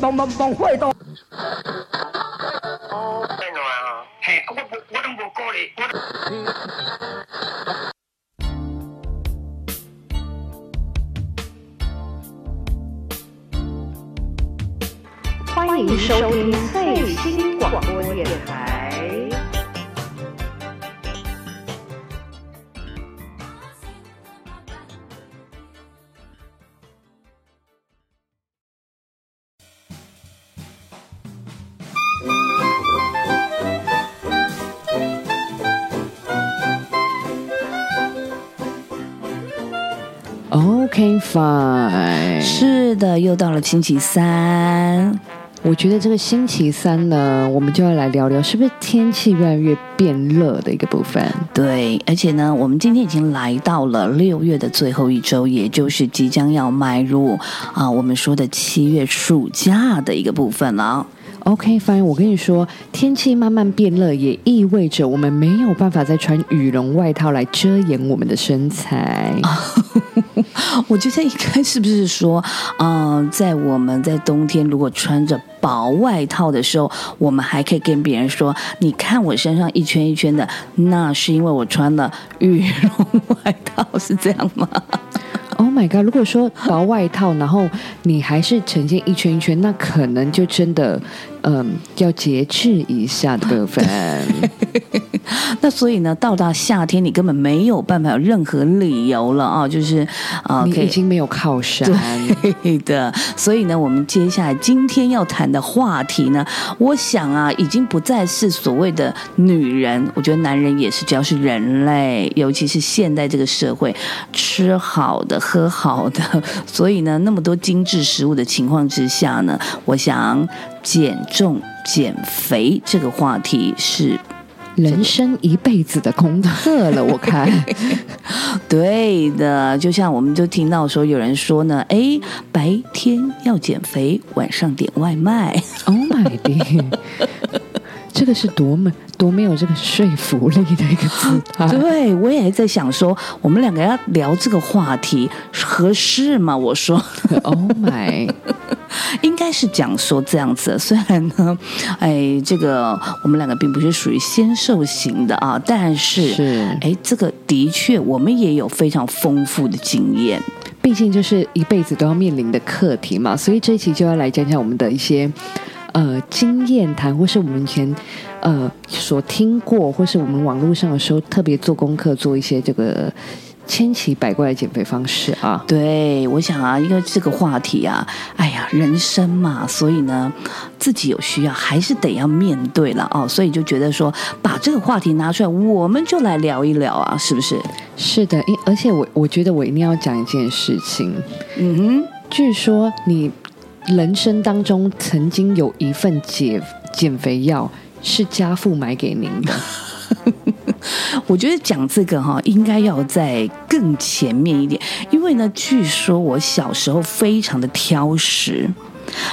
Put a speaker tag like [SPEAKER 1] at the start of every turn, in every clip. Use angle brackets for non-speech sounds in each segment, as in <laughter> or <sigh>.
[SPEAKER 1] 帮帮帮会到。
[SPEAKER 2] 欢迎收听最新广播电台。
[SPEAKER 3] OK fine，
[SPEAKER 4] 是的，又到了星期三。
[SPEAKER 3] 我觉得这个星期三呢，我们就要来聊聊，是不是天气越来越变热的一个部分？
[SPEAKER 4] 对，而且呢，我们今天已经来到了六月的最后一周，也就是即将要迈入啊，我们说的七月暑假的一个部分了。
[SPEAKER 3] OK，fine，我跟你说，天气慢慢变热，也意味着我们没有办法再穿羽绒外套来遮掩我们的身材。<laughs>
[SPEAKER 4] 我觉得应该是不是说，嗯，在我们在冬天如果穿着薄外套的时候，我们还可以跟别人说：“你看我身上一圈一圈的，那是因为我穿了羽绒外套，是这样吗？” <laughs>
[SPEAKER 3] Oh my god！如果说薄外套，然后你还是呈现一圈一圈，那可能就真的，嗯，要节制一下的部分。<laughs>
[SPEAKER 4] 那所以呢，到达夏天，你根本没有办法有任何理由了啊！就是啊，
[SPEAKER 3] 你已经没有靠山。
[SPEAKER 4] 对的。所以呢，我们接下来今天要谈的话题呢，我想啊，已经不再是所谓的女人，我觉得男人也是，只要是人类，尤其是现在这个社会，吃好的。喝好的，<laughs> 所以呢，那么多精致食物的情况之下呢，我想减重、减肥这个话题是
[SPEAKER 3] 人生一辈子的功课了。我看，<laughs>
[SPEAKER 4] 对的，就像我们就听到说有人说呢，哎，白天要减肥，晚上点外卖。
[SPEAKER 3] Oh my god！<laughs> 这个是多么多没有这个说服力的一个姿态。
[SPEAKER 4] 对我也在想说，我们两个要聊这个话题合适吗？我说，<laughs>
[SPEAKER 3] Oh my，<laughs>
[SPEAKER 4] 应该是讲说这样子。虽然呢，<laughs> 哎，这个我们两个并不是属于先瘦型的啊，但是
[SPEAKER 3] 是
[SPEAKER 4] 哎，这个的确我们也有非常丰富的经验。
[SPEAKER 3] 毕竟就是一辈子都要面临的课题嘛，所以这一期就要来讲讲我们的一些。呃，经验谈，或是我们以前呃所听过，或是我们网络上的时候特别做功课，做一些这个千奇百怪的减肥方式啊。
[SPEAKER 4] 对，我想啊，因为这个话题啊，哎呀，人生嘛，所以呢，自己有需要还是得要面对了哦。所以就觉得说，把这个话题拿出来，我们就来聊一聊啊，是不是？
[SPEAKER 3] 是的，因而且我我觉得我一定要讲一件事情。嗯哼，据说你。人生当中曾经有一份减减肥药是家父买给您的，<laughs>
[SPEAKER 4] 我觉得讲这个哈应该要在更前面一点，因为呢，据说我小时候非常的挑食。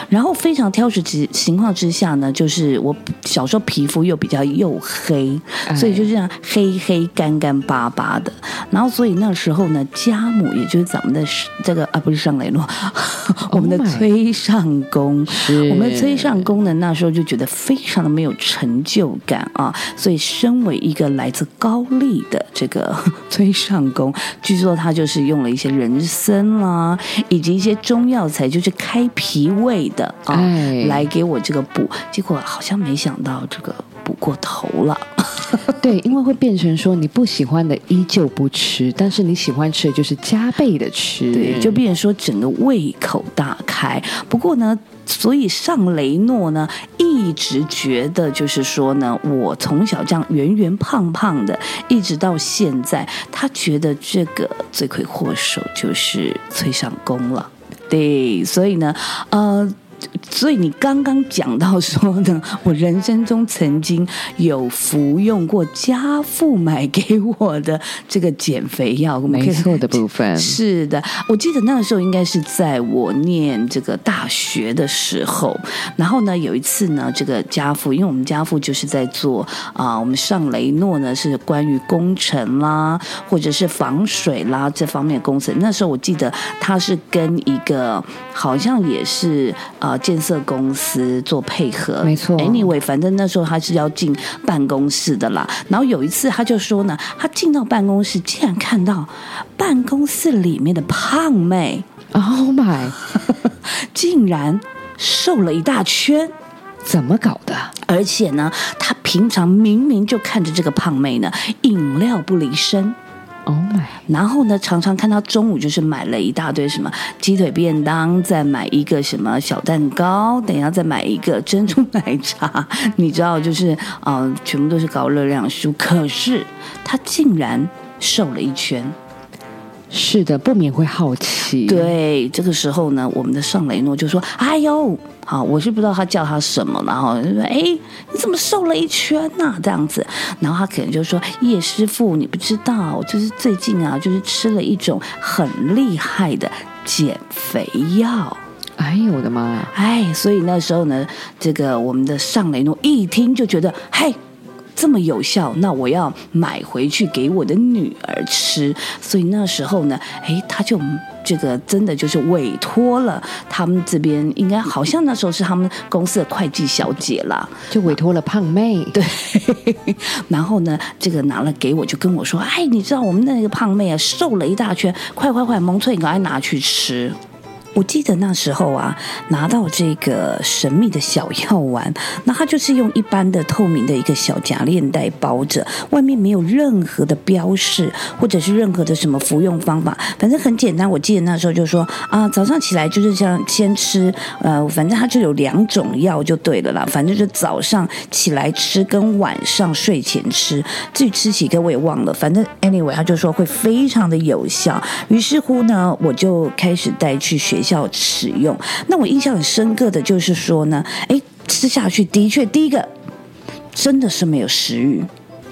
[SPEAKER 4] 然后非常挑食之情况之下呢，就是我小时候皮肤又比较又黑，所以就这样黑黑干干巴巴的。然后所以那时候呢，家母也就是咱们的这个啊，不是上雷诺，我们的崔上公，我们的崔上公呢，那时候就觉得非常的没有成就感啊。所以身为一个来自高丽的这个 <laughs> 崔上公，据说他就是用了一些人参啦，以及一些中药材，就是开脾胃。胃的啊，来给我这个补，结果好像没想到这个补过头了。<laughs>
[SPEAKER 3] 对，因为会变成说你不喜欢的依旧不吃，但是你喜欢吃的就是加倍的吃，
[SPEAKER 4] 对，就变成说整个胃口大开。不过呢，所以上雷诺呢一直觉得就是说呢，我从小这样圆圆胖胖的，一直到现在，他觉得这个罪魁祸首就是崔上宫了。对，所以呢，呃。所以你刚刚讲到说呢，<laughs> 我人生中曾经有服用过家父买给我的这个减肥药，
[SPEAKER 3] 没错的部分 <laughs>
[SPEAKER 4] 是的。我记得那个时候应该是在我念这个大学的时候，然后呢有一次呢，这个家父，因为我们家父就是在做啊，我们上雷诺呢是关于工程啦，或者是防水啦这方面工程。那时候我记得他是跟一个好像也是啊建。设公司做配合，
[SPEAKER 3] 没错
[SPEAKER 4] Anyway，反正那时候他是要进办公室的啦。然后有一次他就说呢，他进到办公室，竟然看到办公室里面的胖妹
[SPEAKER 3] Oh my，<laughs>
[SPEAKER 4] 竟然瘦了一大圈。
[SPEAKER 3] 怎么搞的？
[SPEAKER 4] 而且呢，他平常明明就看着这个胖妹呢，饮料不离身。
[SPEAKER 3] Oh my，
[SPEAKER 4] 然后呢，常常看他中午就是买了一大堆什么鸡腿便当，再买一个什么小蛋糕，等一下再买一个珍珠奶茶，你知道，就是啊、呃全部都是高热量食物。可是他竟然瘦了一圈。
[SPEAKER 3] 是的，不免会好奇。，
[SPEAKER 4] 对，这个时候呢，我们的尚雷诺就说：“哎呦，好，我是不知道他叫他什么，然后就说：哎，你怎么瘦了一圈呐、这样子，然后他可能就说：叶师傅，你不知道，就是最近啊，就是吃了一种很厉害的减肥药。”
[SPEAKER 3] 哎呦我的妈呀！
[SPEAKER 4] 哎，所以那时候呢，这个我们的尚雷诺一听就觉得，嘿。这么有效，那我要买回去给我的女儿吃。所以那时候呢，诶，他就这个真的就是委托了他们这边，应该好像那时候是他们公司的会计小姐啦，
[SPEAKER 3] 就委托了胖妹。对，<laughs>
[SPEAKER 4] 然后呢，这个拿了给我，就跟我说：“哎，你知道我们那个胖妹啊，瘦了一大圈，快快快，蒙翠，你赶快拿去吃。”我记得那时候啊，拿到这个神秘的小药丸，那它就是用一般的透明的一个小夹链袋包着，外面没有任何的标示，或者是任何的什么服用方法，反正很简单。我记得那时候就说啊，早上起来就是像先吃，呃，反正它就有两种药就对了啦，反正就早上起来吃跟晚上睡前吃，至于吃几个我也忘了，反正 anyway 他就说会非常的有效。于是乎呢，我就开始带去学校使用。那我印象很深刻的就是说呢，哎，吃下去的确第一个真的是没有食欲。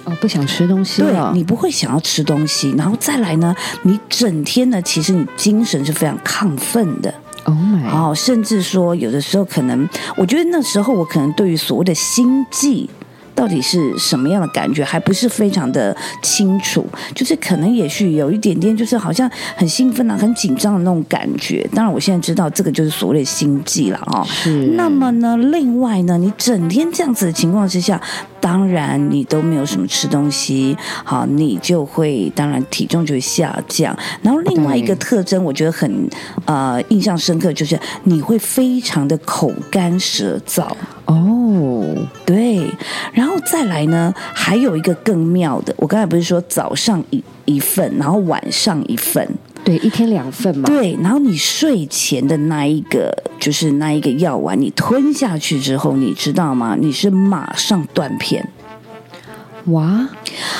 [SPEAKER 3] 哦，不想吃东西
[SPEAKER 4] 对。你不会想要吃东西，然后再来呢，你整天呢，其实你精神是非常亢奋的。
[SPEAKER 3] Oh my，
[SPEAKER 4] 哦，甚至说有的时候可能，我觉得那时候我可能对于所谓的心悸。到底是什么样的感觉，还不是非常的清楚，就是可能也许有一点点，就是好像很兴奋啊、很紧张的那种感觉。当然，我现在知道这个就是所谓的心悸了哦。
[SPEAKER 3] 是
[SPEAKER 4] 那么呢，另外呢，你整天这样子的情况之下，当然你都没有什么吃东西，好，你就会当然体重就会下降。然后另外一个特征，我觉得很呃印象深刻，就是你会非常的口干舌燥。
[SPEAKER 3] 哦，
[SPEAKER 4] 对，然后再来呢，还有一个更妙的，我刚才不是说早上一一份，然后晚上一份，
[SPEAKER 3] 对，一天两份嘛。
[SPEAKER 4] 对，然后你睡前的那一个，就是那一个药丸，你吞下去之后，你知道吗？你是马上断片。
[SPEAKER 3] 哇，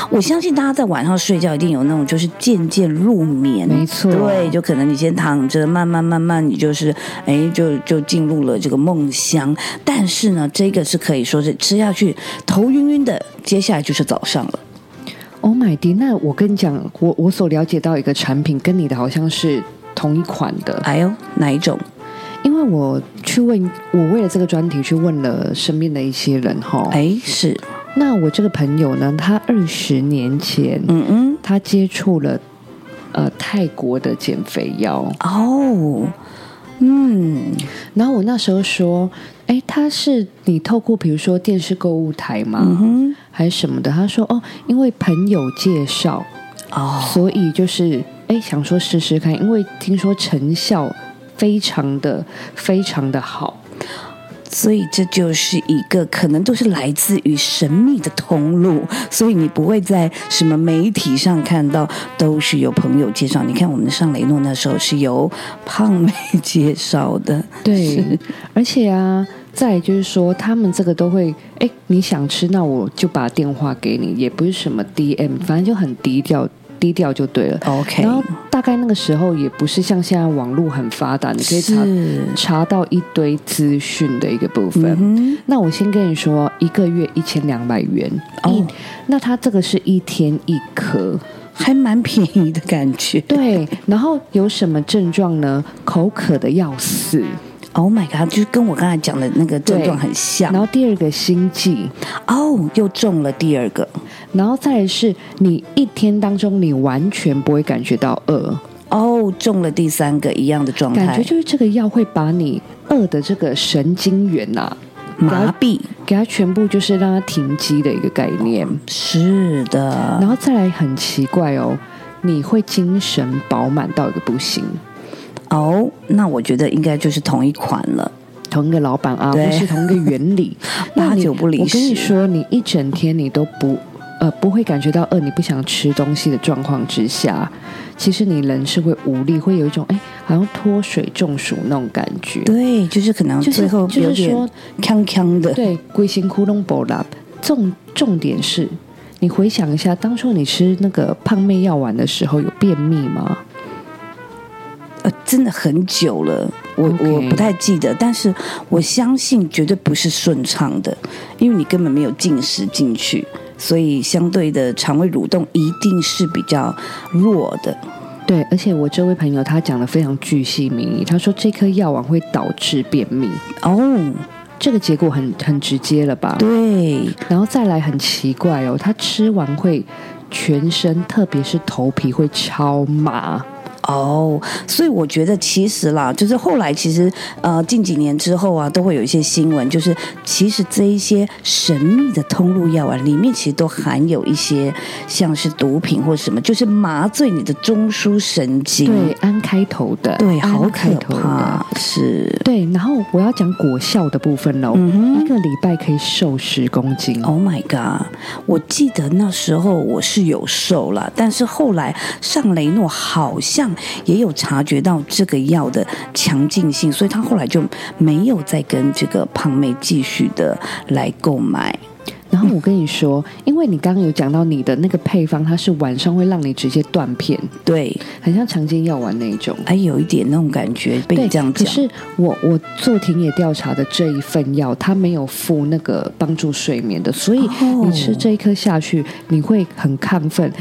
[SPEAKER 4] 我相信大家在晚上睡觉一定有那种就是渐渐入眠，
[SPEAKER 3] 没错
[SPEAKER 4] 对，就可能你先躺着，慢慢慢慢你就是哎，就就进入了这个梦乡。但是呢，这个是可以说是吃下去头晕晕的，接下来就是早上了。
[SPEAKER 3] Oh my d 那我跟你讲，我我所了解到一个产品跟你的好像是同一款的，
[SPEAKER 4] 哎呦，哪一种？
[SPEAKER 3] 因为我去问，我为了这个专题去问了身边的一些人哈。
[SPEAKER 4] 哎，是，
[SPEAKER 3] 那我这个朋友呢，他二十年前，
[SPEAKER 4] 嗯嗯，
[SPEAKER 3] 他接触了呃泰国的减肥药，
[SPEAKER 4] 哦，嗯，
[SPEAKER 3] 然后我那时候说，哎，他是你透过比如说电视购物台吗？
[SPEAKER 4] 嗯哼，
[SPEAKER 3] 还是什么的？他说哦，因为朋友介绍，
[SPEAKER 4] 哦，
[SPEAKER 3] 所以就是哎想说试试看，因为听说成效非常的非常的好。
[SPEAKER 4] 所以这就是一个可能都是来自于神秘的通路，所以你不会在什么媒体上看到，都是有朋友介绍。你看我们的尚雷诺那时候是由胖妹介绍的，
[SPEAKER 3] 对，<laughs> 而且啊，再就是说，他们这个都会，哎，你想吃，那我就把电话给你，也不是什么 DM，反正就很低调，低调就对了。
[SPEAKER 4] OK，
[SPEAKER 3] 然后大概那个时候也不是像现在网络很发达，你可以查，查到一堆资讯的一个部分。
[SPEAKER 4] 嗯
[SPEAKER 3] 那我先跟你说，一个月一千两百元，
[SPEAKER 4] 哦，
[SPEAKER 3] 那它这个是一天一颗，
[SPEAKER 4] 还蛮便宜的感觉。
[SPEAKER 3] 对。然后有什么症状呢？口渴的要死
[SPEAKER 4] ，Oh my god，就是跟我刚才讲的那个症状很像
[SPEAKER 3] 然。后第二个心悸，
[SPEAKER 4] 哦，又中了第二个。
[SPEAKER 3] 然后再来是你一天当中你完全不会感觉到饿，
[SPEAKER 4] 哦，中了第三个一样的状态。
[SPEAKER 3] 感觉就是这个药会把你饿的这个神经元呐、
[SPEAKER 4] 麻痹
[SPEAKER 3] 给它全部就是让它停机的一个概念。
[SPEAKER 4] 是的
[SPEAKER 3] 然，后再来很奇怪哦，你会精神饱满到一个不行。
[SPEAKER 4] 哦，那我觉得应该就是同一款了。
[SPEAKER 3] 同一个老板啊，
[SPEAKER 4] 对
[SPEAKER 3] 或是同一个原理，那 <laughs>
[SPEAKER 4] 八
[SPEAKER 3] 你
[SPEAKER 4] 九不离
[SPEAKER 3] 我跟你
[SPEAKER 4] 十
[SPEAKER 3] 说，你一整天你都不呃不会感觉到饿，你不想吃东西的状况之下，其实你人是会无力，会有一种哎好像脱水中暑那种感觉。
[SPEAKER 4] 对，就是可能
[SPEAKER 3] 就是
[SPEAKER 4] 最后有
[SPEAKER 3] 就是说
[SPEAKER 4] 点康康的。
[SPEAKER 3] 对，龟心窟窿波拉。重重点是，你回想一下，当初你吃那个胖妹药丸的时候，有便秘吗？
[SPEAKER 4] 呃，真的很久了，我我不太记得，但是我相信绝对不是顺畅的，因为你根本没有进食进去，所以相对的肠胃蠕动一定是比较弱的。
[SPEAKER 3] 对，而且我这位朋友他讲的非常巨细靡遗，他说这颗药丸会导致便秘，
[SPEAKER 4] 哦，
[SPEAKER 3] 这个结果很很直接了吧？
[SPEAKER 4] 对，
[SPEAKER 3] 然后再来很奇怪哦，他吃完会全身，特别是头皮会超麻。
[SPEAKER 4] 哦，所以我觉得其实啦，就是后来其实呃近几年之后啊，都会有一些新闻，就是其实这一些神秘的通路药丸里面，其实都含有一些像是毒品或什么，就是麻醉你的中枢神经。
[SPEAKER 3] 对，安开头的，
[SPEAKER 4] 对，好可。怕，是。
[SPEAKER 3] 对，然后我要讲果效的部分喽，一个礼拜可以瘦十公斤。
[SPEAKER 4] Oh my god！我记得那时候我是有瘦了，但是后来上雷诺好像也有察觉到这个药的强劲性，所以他后来就没有再跟这个胖妹继续的来购买。
[SPEAKER 3] 然后我跟你说，因为你刚刚有讲到你的那个配方，它是晚上会让你直接断片，
[SPEAKER 4] 对，
[SPEAKER 3] 很像强奸药丸那一种。
[SPEAKER 4] 还有一点那种感觉，被你，这样讲，
[SPEAKER 3] 可是我我做田野调查的这一份药，它没有附那个帮助睡眠的，所以
[SPEAKER 4] 哦。
[SPEAKER 3] 你吃这一颗下去，你会很亢奋，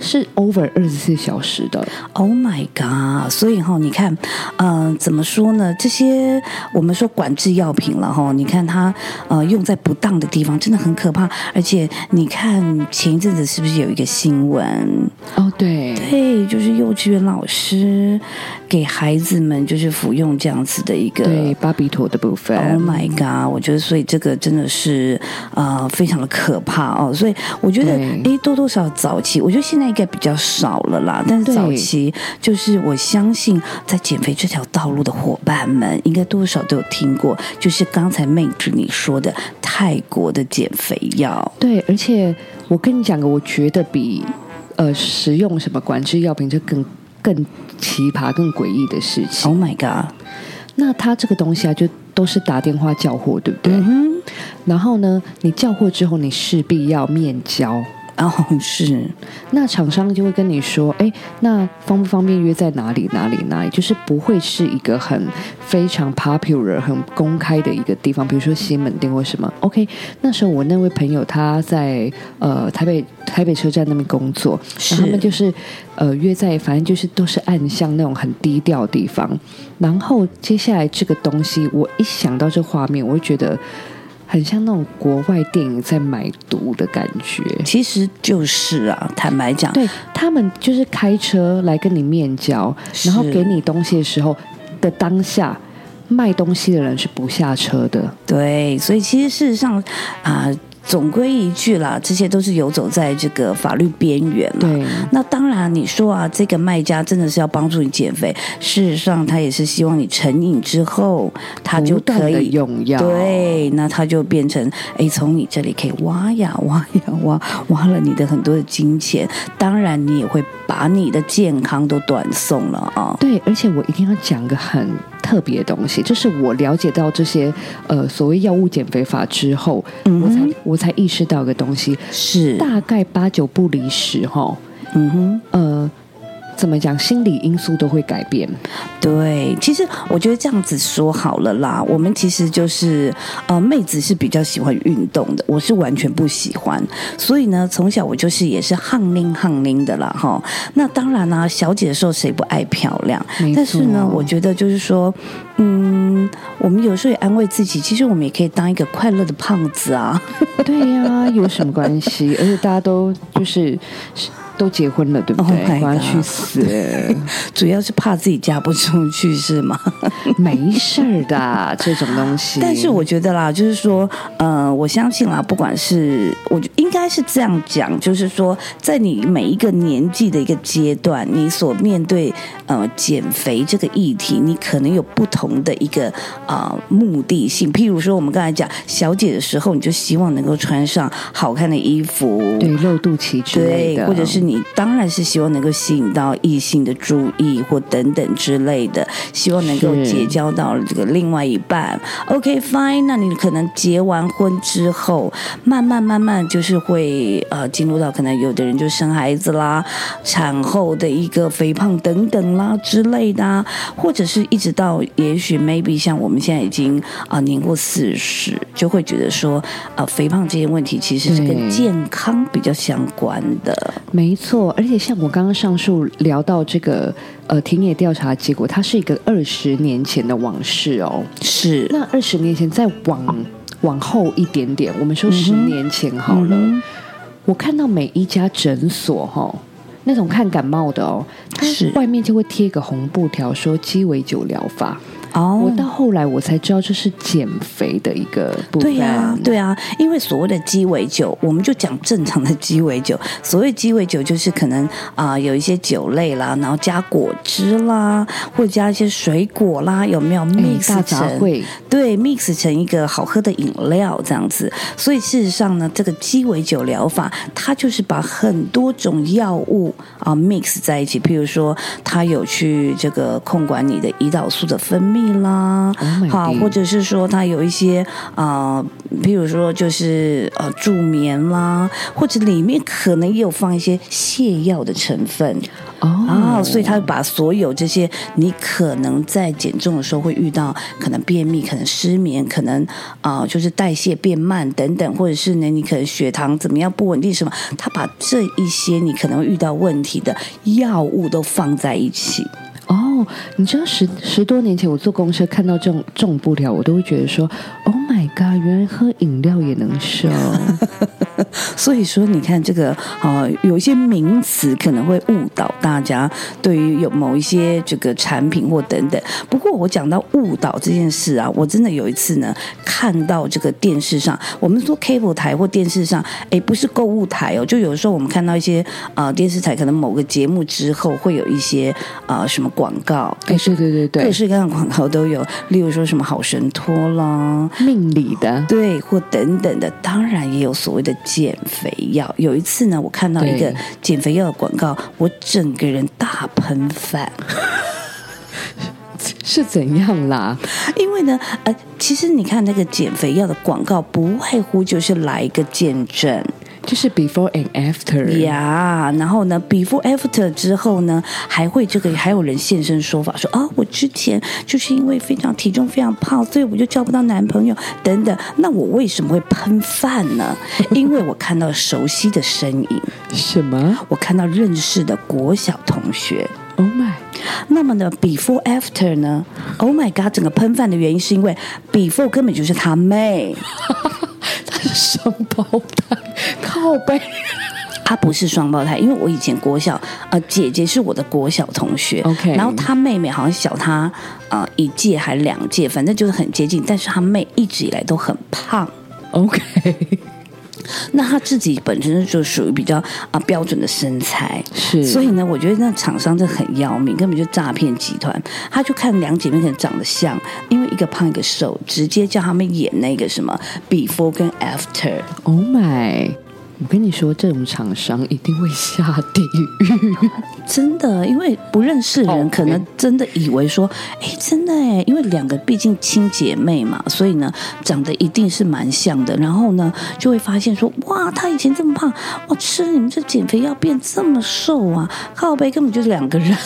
[SPEAKER 3] 是 over 二十四小时的。
[SPEAKER 4] Oh my god！所以哈，你看，呃，怎么说呢？这些我们说管制药品了哈，你看它呃用在不当的地方，真的很可怕。而且你看前一阵子是不是有一个新闻？
[SPEAKER 3] 哦，对，
[SPEAKER 4] 对，就是幼稚园老师给孩子们就是服用这样子的一个
[SPEAKER 3] 对，巴比妥的部分。
[SPEAKER 4] Oh my god！我觉得，所以这个真的是呃非常的可怕哦。所以我觉得，
[SPEAKER 3] 对
[SPEAKER 4] 诶，多多少少早期，我觉得现在应该比较少了啦。但是早期，就是我相信在减肥这条道路的伙伴们，应该多多少少都有听过，就是刚才妹子你说的泰国的减肥药。
[SPEAKER 3] 对，而且我跟你讲个，我觉得比呃食用什么管制药品这更更奇葩、更诡异的事情。
[SPEAKER 4] Oh my god！
[SPEAKER 3] 那他这个东西啊，就都是打电话叫货，对不对？
[SPEAKER 4] 嗯，
[SPEAKER 3] 然后呢，你叫货之后，你势必要面交。
[SPEAKER 4] 哦 <laughs> 是，
[SPEAKER 3] 那厂商就会跟你说，哎，那方不方便约在哪里哪里哪里？就是不会是一个很非常 popular、很公开的一个地方，比如说西门町或什么。OK，那时候我那位朋友他在呃台北台北车站那边工作，然后他们就是呃约在反正就是都是暗巷那种很低调的地方。然后接下来这个东西，我一想到这画面，我就觉得很像那种国外电影在买毒的感觉。
[SPEAKER 4] 其实就是啊，坦白讲，
[SPEAKER 3] 对他们就是开车来跟你面交，然后给你东西的时候的当下，卖东西的人是不下车的。
[SPEAKER 4] 对，所以其实事实上啊、总归一句啦，这些都是游走在这个法律边缘嘛。
[SPEAKER 3] 对，
[SPEAKER 4] 那当然，你说啊，这个卖家真的是要帮助你减肥，事实上他也是希望你成瘾之后，他就可以
[SPEAKER 3] 用药。
[SPEAKER 4] 对，那他就变成哎，从你这里可以挖呀挖呀挖，挖了你的很多的金钱，当然你也会把你的健康都断送了啊。
[SPEAKER 3] 对，而且我一定要讲个很特别的东西，就是我了解到这些呃所谓药物减肥法之后，
[SPEAKER 4] 嗯
[SPEAKER 3] 我才，我才意识到一个东西，
[SPEAKER 4] 是，
[SPEAKER 3] 大概八九不离十哈。
[SPEAKER 4] 嗯哼。
[SPEAKER 3] 呃，怎么讲，心理因素都会改变。
[SPEAKER 4] 对，其实我觉得这样子说好了啦。我们其实就是呃，妹子是比较喜欢运动的，我是完全不喜欢。所以呢，从小我就是也是汗淋汗淋的啦哈。那当然啦、小姐的时候谁不爱漂亮？但是呢，我觉得就是说，嗯，我们有时候也安慰自己，其实我们也可以当一个快乐的胖子啊。<laughs>
[SPEAKER 3] 对呀、有什么关系？而且大家都就是 <laughs> 都结婚了，对不
[SPEAKER 4] Oh
[SPEAKER 3] 对他
[SPEAKER 4] God
[SPEAKER 3] 去死，<laughs>
[SPEAKER 4] 主要是怕自己嫁不出去是吗？
[SPEAKER 3] 没事儿的这种东西。
[SPEAKER 4] 但是我觉得啦，就是说，呃，我相信啦，不管是我觉应该是这样讲，就是说，在你每一个年纪的一个阶段，你所面对呃减肥这个议题，你可能有不同的一个啊、呃目的性。譬如说，我们刚才讲小姐的时候，你就希望能够穿上好看的衣服，
[SPEAKER 3] 对露肚脐之类
[SPEAKER 4] 对，
[SPEAKER 3] 的，
[SPEAKER 4] 或者是你当然是希望能够吸引到异性的注意或等等之类的，希望能够结交到这个另外一半。OK fine，那你可能结完婚之后，慢慢慢慢就是会呃进入到可能有的人就生孩子啦，产后的一个肥胖等等啦之类的、啊，或者是一直到也许 maybe 像我们现在已经啊、年过四十，就会觉得说啊、肥胖这些问题其实是跟健康比较相关的。
[SPEAKER 3] 没错，而且像我刚刚上述聊到这个呃田野调查结果，它是一个二十年前的往事哦。
[SPEAKER 4] 是
[SPEAKER 3] 那二十年前再往往后一点点，我们说十年前好了，
[SPEAKER 4] 嗯
[SPEAKER 3] 我看到每一家诊所哈、那种看感冒的哦，它
[SPEAKER 4] 是
[SPEAKER 3] 外面就会贴一个红布条说鸡尾酒疗法。
[SPEAKER 4] 哦
[SPEAKER 3] 我到后来我才知道这是减肥的一个部分。
[SPEAKER 4] 对呀、对啊，因为所谓的鸡尾酒，我们就讲正常的鸡尾酒。所谓鸡尾酒，就是可能啊、有一些酒类啦，然后加果汁啦，或者加一些水果啦，有没有
[SPEAKER 3] 哎
[SPEAKER 4] mix 成？
[SPEAKER 3] 烩，
[SPEAKER 4] 对，mix 成一个好喝的饮料这样子。所以事实上呢，这个鸡尾酒疗法，它就是把很多种药物啊 mix 在一起。譬如说，它有去这个控管你的胰岛素的分泌啦
[SPEAKER 3] Oh
[SPEAKER 4] 好，或者是说它有一些啊、呃譬如说就是呃助眠啦，或者里面可能也有放一些泻药的成分。
[SPEAKER 3] 哦
[SPEAKER 4] 啊，所以他把所有这些你可能在减重的时候会遇到，可能便秘、可能失眠、可能啊、就是代谢变慢等等，或者是呢你可能血糖怎么样不稳定什么，他把这一些你可能会遇到问题的药物都放在一起。
[SPEAKER 3] 哦，你知道十十多年前我坐公车看到这种这种布料，我都会觉得说，Oh my god，原来喝饮料也能瘦。<laughs>
[SPEAKER 4] 所以说，你看这个呃，有一些名词可能会误导大家对于有某一些这个产品或等等。不过我讲到误导这件事啊，我真的有一次呢看到这个电视上，我们说 cable 台或电视上，哎，不是购物台哦，就有的时候我们看到一些呃电视台可能某个节目之后会有一些呃什么广告，
[SPEAKER 3] 哎，对对对对，
[SPEAKER 4] 各式各样的广告都有，例如说什么好神托啦，
[SPEAKER 3] 命理的，
[SPEAKER 4] 对，或等等的，当然也有所谓的减肥药。有一次呢，我看到一个减肥药的广告，我整个人大喷饭，<laughs>
[SPEAKER 3] 是怎样啦？
[SPEAKER 4] 因为呢，呃，其实你看那个减肥药的广告，不外乎就是来一个见证
[SPEAKER 3] 就是 before and after
[SPEAKER 4] 呀然后呢，before after 之后呢，还会这个还有人现身说法说啊，我之前就是因为非常体重非常胖，所以我就交不到男朋友等等。那我为什么会喷饭呢？因为我看到熟悉的身影。
[SPEAKER 3] 什么
[SPEAKER 4] 我看到认识的国小同学。
[SPEAKER 3] ？Oh my，
[SPEAKER 4] 那么呢，before after 呢？Oh my god！整个喷饭的原因是因为 before 根本就是他妹，<laughs>
[SPEAKER 3] 他是双胞胎，靠背。<laughs>
[SPEAKER 4] 他不是双胞胎，因为我以前国小呃姐姐是我的国小同学
[SPEAKER 3] OK
[SPEAKER 4] 然后她妹妹好像小她呃一届还两届，反正就是很接近，但是她妹一直以来都很胖。
[SPEAKER 3] OK，<laughs>
[SPEAKER 4] 那她自己本身就属于比较啊、标准的身材，
[SPEAKER 3] 是，
[SPEAKER 4] 所以呢，我觉得那厂商这很要命，根本就诈骗集团。他就看两姐妹可能长得像，因为一个胖一个瘦，直接叫他们演那个什么 before 跟 after。
[SPEAKER 3] Oh my！我跟你说，这种厂商一定会下地狱。<laughs>
[SPEAKER 4] 真的，因为不认识人可能真的以为说，哎，真的哎，因为两个毕竟亲姐妹嘛，所以呢，长得一定是蛮像的。然后呢，就会发现说，哇，她以前这么胖，哇，吃你们这减肥药变这么瘦啊，靠背根本就是两个人。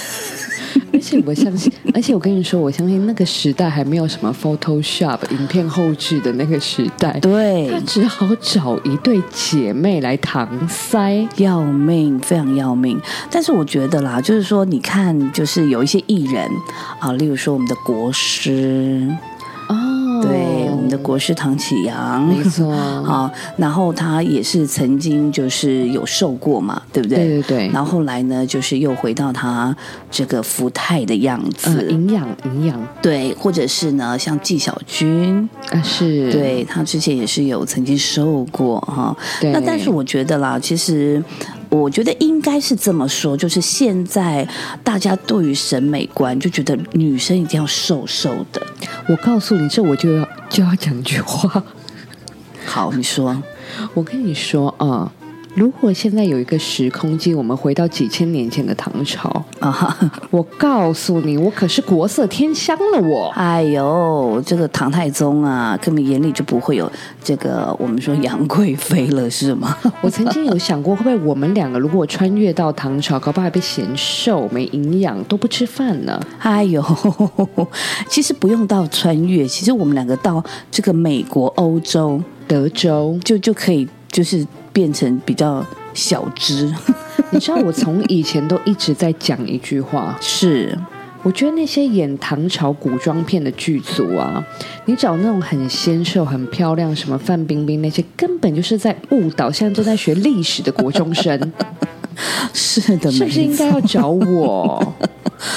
[SPEAKER 4] <laughs>
[SPEAKER 3] 而且我相信，而且我跟你说，我相信那个时代还没有什么 Photoshop 影片后置的那个时代，
[SPEAKER 4] 对
[SPEAKER 3] 他，只好找一对姐妹来搪塞。
[SPEAKER 4] 要命，非常要命。但是我觉得啦，就是说，你看，就是有一些艺人啊，例如说我们的国师，
[SPEAKER 3] 哦，
[SPEAKER 4] 对，我们的国师唐启阳，
[SPEAKER 3] 没错，<laughs>
[SPEAKER 4] 啊，然后他也是曾经就是有瘦过嘛，对不对？
[SPEAKER 3] 对对对。
[SPEAKER 4] 然后后来呢，就是又回到他这个福泰的样子，
[SPEAKER 3] 呃，营养营养。
[SPEAKER 4] 对，或者是呢，像纪晓君，
[SPEAKER 3] 啊是，
[SPEAKER 4] 对他之前也是有曾经瘦过哈。
[SPEAKER 3] 对。
[SPEAKER 4] 那但是我觉得啦，其实我觉得应该是这么说，就是现在大家对于审美观就觉得女生一定要瘦瘦的。
[SPEAKER 3] 我告诉你，这我就要就要讲一句话，
[SPEAKER 4] 好，你说，
[SPEAKER 3] 我跟你说啊。如果现在有一个时空机，我们回到几千年前的唐朝，
[SPEAKER 4] 啊哈，
[SPEAKER 3] 我告诉你，我可是国色天香了我。
[SPEAKER 4] 哎呦，这个唐太宗啊，根本眼里就不会有这个我们说杨贵妃了，是吗？<laughs>
[SPEAKER 3] 我曾经有想过，会不会我们两个如果穿越到唐朝，搞不好还被嫌瘦、没营养，都不吃饭呢？
[SPEAKER 4] 哎呦，<laughs> 其实不用到穿越，其实我们两个到这个美国、欧洲
[SPEAKER 3] 德州，
[SPEAKER 4] 就就可以，就是变成比较小只。<laughs>
[SPEAKER 3] 你知道我从以前都一直在讲一句话，
[SPEAKER 4] 是，
[SPEAKER 3] 我觉得那些演唐朝古装片的剧组啊，你找那种很纤瘦、很漂亮，什么范冰冰那些，根本就是在误导现在正在学历史的国中生，<laughs>
[SPEAKER 4] 是的，
[SPEAKER 3] 是不是应该要找我？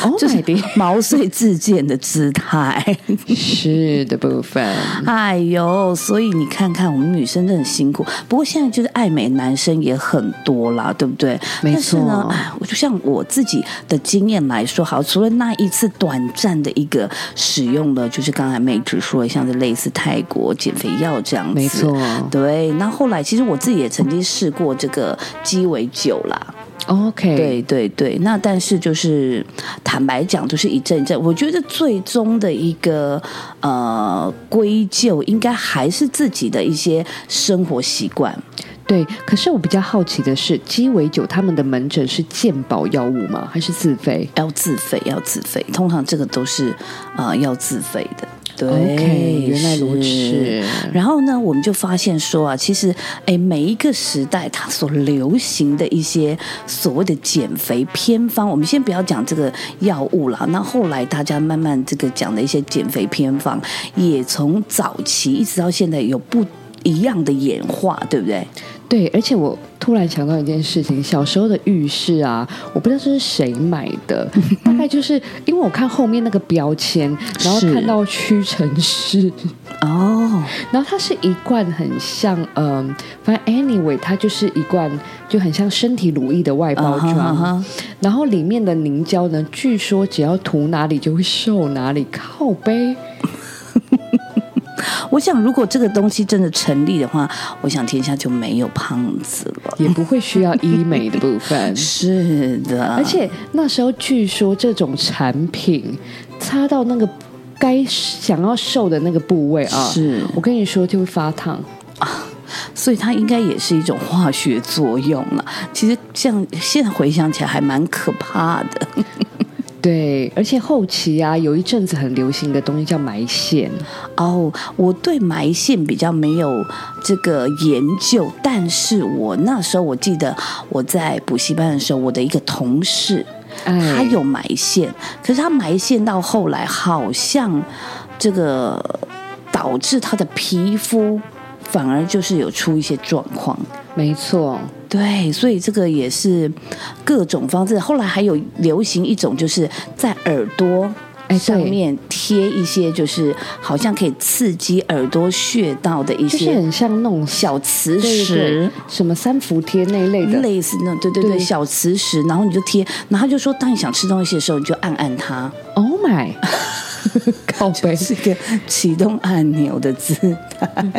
[SPEAKER 3] 哦，<laughs>
[SPEAKER 4] 就是 <laughs> 毛遂自荐的姿态？<laughs>
[SPEAKER 3] 是的部分，
[SPEAKER 4] 哎呦，所以你看看我们女生真的很辛苦。不过现在就是爱美男生也很多啦，对不对？
[SPEAKER 3] 没
[SPEAKER 4] 但是呢，哎我就像我自己的经验来说，好，除了那一次短暂的一个使用的，就是刚才妹子说的，像是类似泰国减肥药这样子，
[SPEAKER 3] 没错
[SPEAKER 4] 对，那后来其实我自己也曾经试过这个鸡尾酒啦，
[SPEAKER 3] OK，
[SPEAKER 4] 对对对，那但是就是坦白讲，就是一阵一阵。我觉得最终的一个呃归咎，应该还是自己的一些生活习惯。
[SPEAKER 3] 对，可是我比较好奇的是，鸡尾酒他们的门诊是健保药物吗？还是自费？
[SPEAKER 4] 要自费，要自费，通常这个都是呃要自费的。对
[SPEAKER 3] OK，原来如此
[SPEAKER 4] 然后呢，我们就发现说啊，其实哎，每一个时代它所流行的一些所谓的减肥偏方，我们先不要讲这个药物了。那后来大家慢慢这个讲的一些减肥偏方，也从早期一直到现在有不一样的演化，对不对？
[SPEAKER 3] 对，而且我突然想到一件事情，小时候的浴室啊，我不知道这是谁买的，<laughs> 大概就是因为我看后面那个标签，然后看到屈臣氏，
[SPEAKER 4] 哦，
[SPEAKER 3] 然后它是一罐很像，嗯，反正 anyway，它就是一罐就很像身体乳液的外包装。然后里面的凝胶呢，据说只要涂哪里就会瘦哪里，靠背。
[SPEAKER 4] 我想如果这个东西真的成立的话，我想天下就没有胖子了。
[SPEAKER 3] 也不会需要医美的部分。<laughs>
[SPEAKER 4] 是的，
[SPEAKER 3] 而且那时候据说这种产品擦到那个该想要瘦的那个部位啊，
[SPEAKER 4] 是
[SPEAKER 3] 我跟你说就会发烫啊。
[SPEAKER 4] 所以它应该也是一种化学作用了。其实像现在回想起来还蛮可怕的。
[SPEAKER 3] 对，而且后期啊，有一阵子很流行的东西叫埋线，
[SPEAKER 4] 哦，我对埋线比较没有这个研究，但是我那时候我记得我在补习班的时候，我的一个同事
[SPEAKER 3] 哎，
[SPEAKER 4] 他有埋线，可是他埋线到后来好像这个导致他的皮肤反而就是有出一些状况。
[SPEAKER 3] 没错，
[SPEAKER 4] 对，所以这个也是各种方式。后来还有流行一种，就是在耳朵上面贴一些，就是好像可以刺激耳朵穴道的一些
[SPEAKER 3] 就是很像那种
[SPEAKER 4] 小磁石。
[SPEAKER 3] 什么三伏贴那一类的。
[SPEAKER 4] 类似那对对对
[SPEAKER 3] 对
[SPEAKER 4] 小磁石，然后你就贴，然后他就说，当你想吃东西的时候，你就按按它
[SPEAKER 3] ，Oh my，<laughs> 靠背。
[SPEAKER 4] 是个启动按钮的姿态。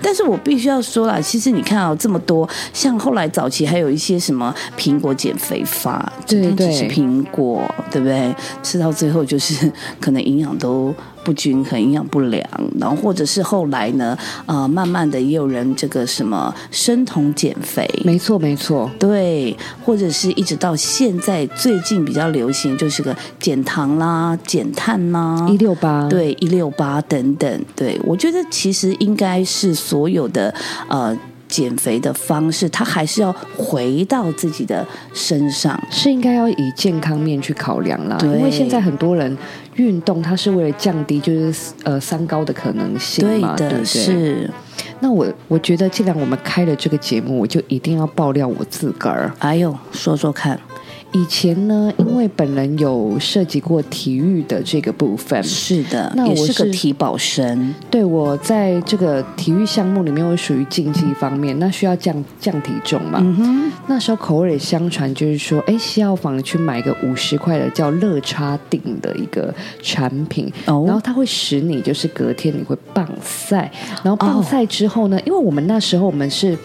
[SPEAKER 4] 但是我必须要说啦，其实你看啊、这么多，像后来早期还有一些什么苹果减肥法，
[SPEAKER 3] 对
[SPEAKER 4] 整天只吃
[SPEAKER 3] 对
[SPEAKER 4] 苹果，对不对？吃到最后就是可能营养都不均衡，营养不良，然后或者是后来呢，呃，慢慢的也有人这个什么生酮减肥，
[SPEAKER 3] 没错没错，
[SPEAKER 4] 对，或者是一直到现在最近比较流行，就是个减糖啦、减碳啦，
[SPEAKER 3] 一六八，
[SPEAKER 4] 对一六八等等。对我觉得其实应该是所有的呃减肥的方式，它还是要回到自己的身上。
[SPEAKER 3] 是应该要以健康面去考量啦，
[SPEAKER 4] 对
[SPEAKER 3] 因为现在很多人运动，它是为了降低就是呃三高的可能性嘛，对
[SPEAKER 4] 的，
[SPEAKER 3] 不对？。
[SPEAKER 4] 是。
[SPEAKER 3] 那我我觉得，既然我们开了这个节目，我就一定要爆料我自个儿。
[SPEAKER 4] 哎呦，说说看，
[SPEAKER 3] 以前呢，因为本人有涉及过体育的这个部分，
[SPEAKER 4] 是的，
[SPEAKER 3] 那我
[SPEAKER 4] 也是个
[SPEAKER 3] 是
[SPEAKER 4] 体保生，
[SPEAKER 3] 对我在这个体育项目里面，我属于竞技方面，那需要降降体重嘛。
[SPEAKER 4] 嗯哼，
[SPEAKER 3] 那时候口耳相传，就是说，哎，西药房去买个五十块的叫乐差定的一个产品，
[SPEAKER 4] 哦。
[SPEAKER 3] 然后它会使你就是隔天你会棒赛，然后棒赛之后呢，因为我们那时候我们是。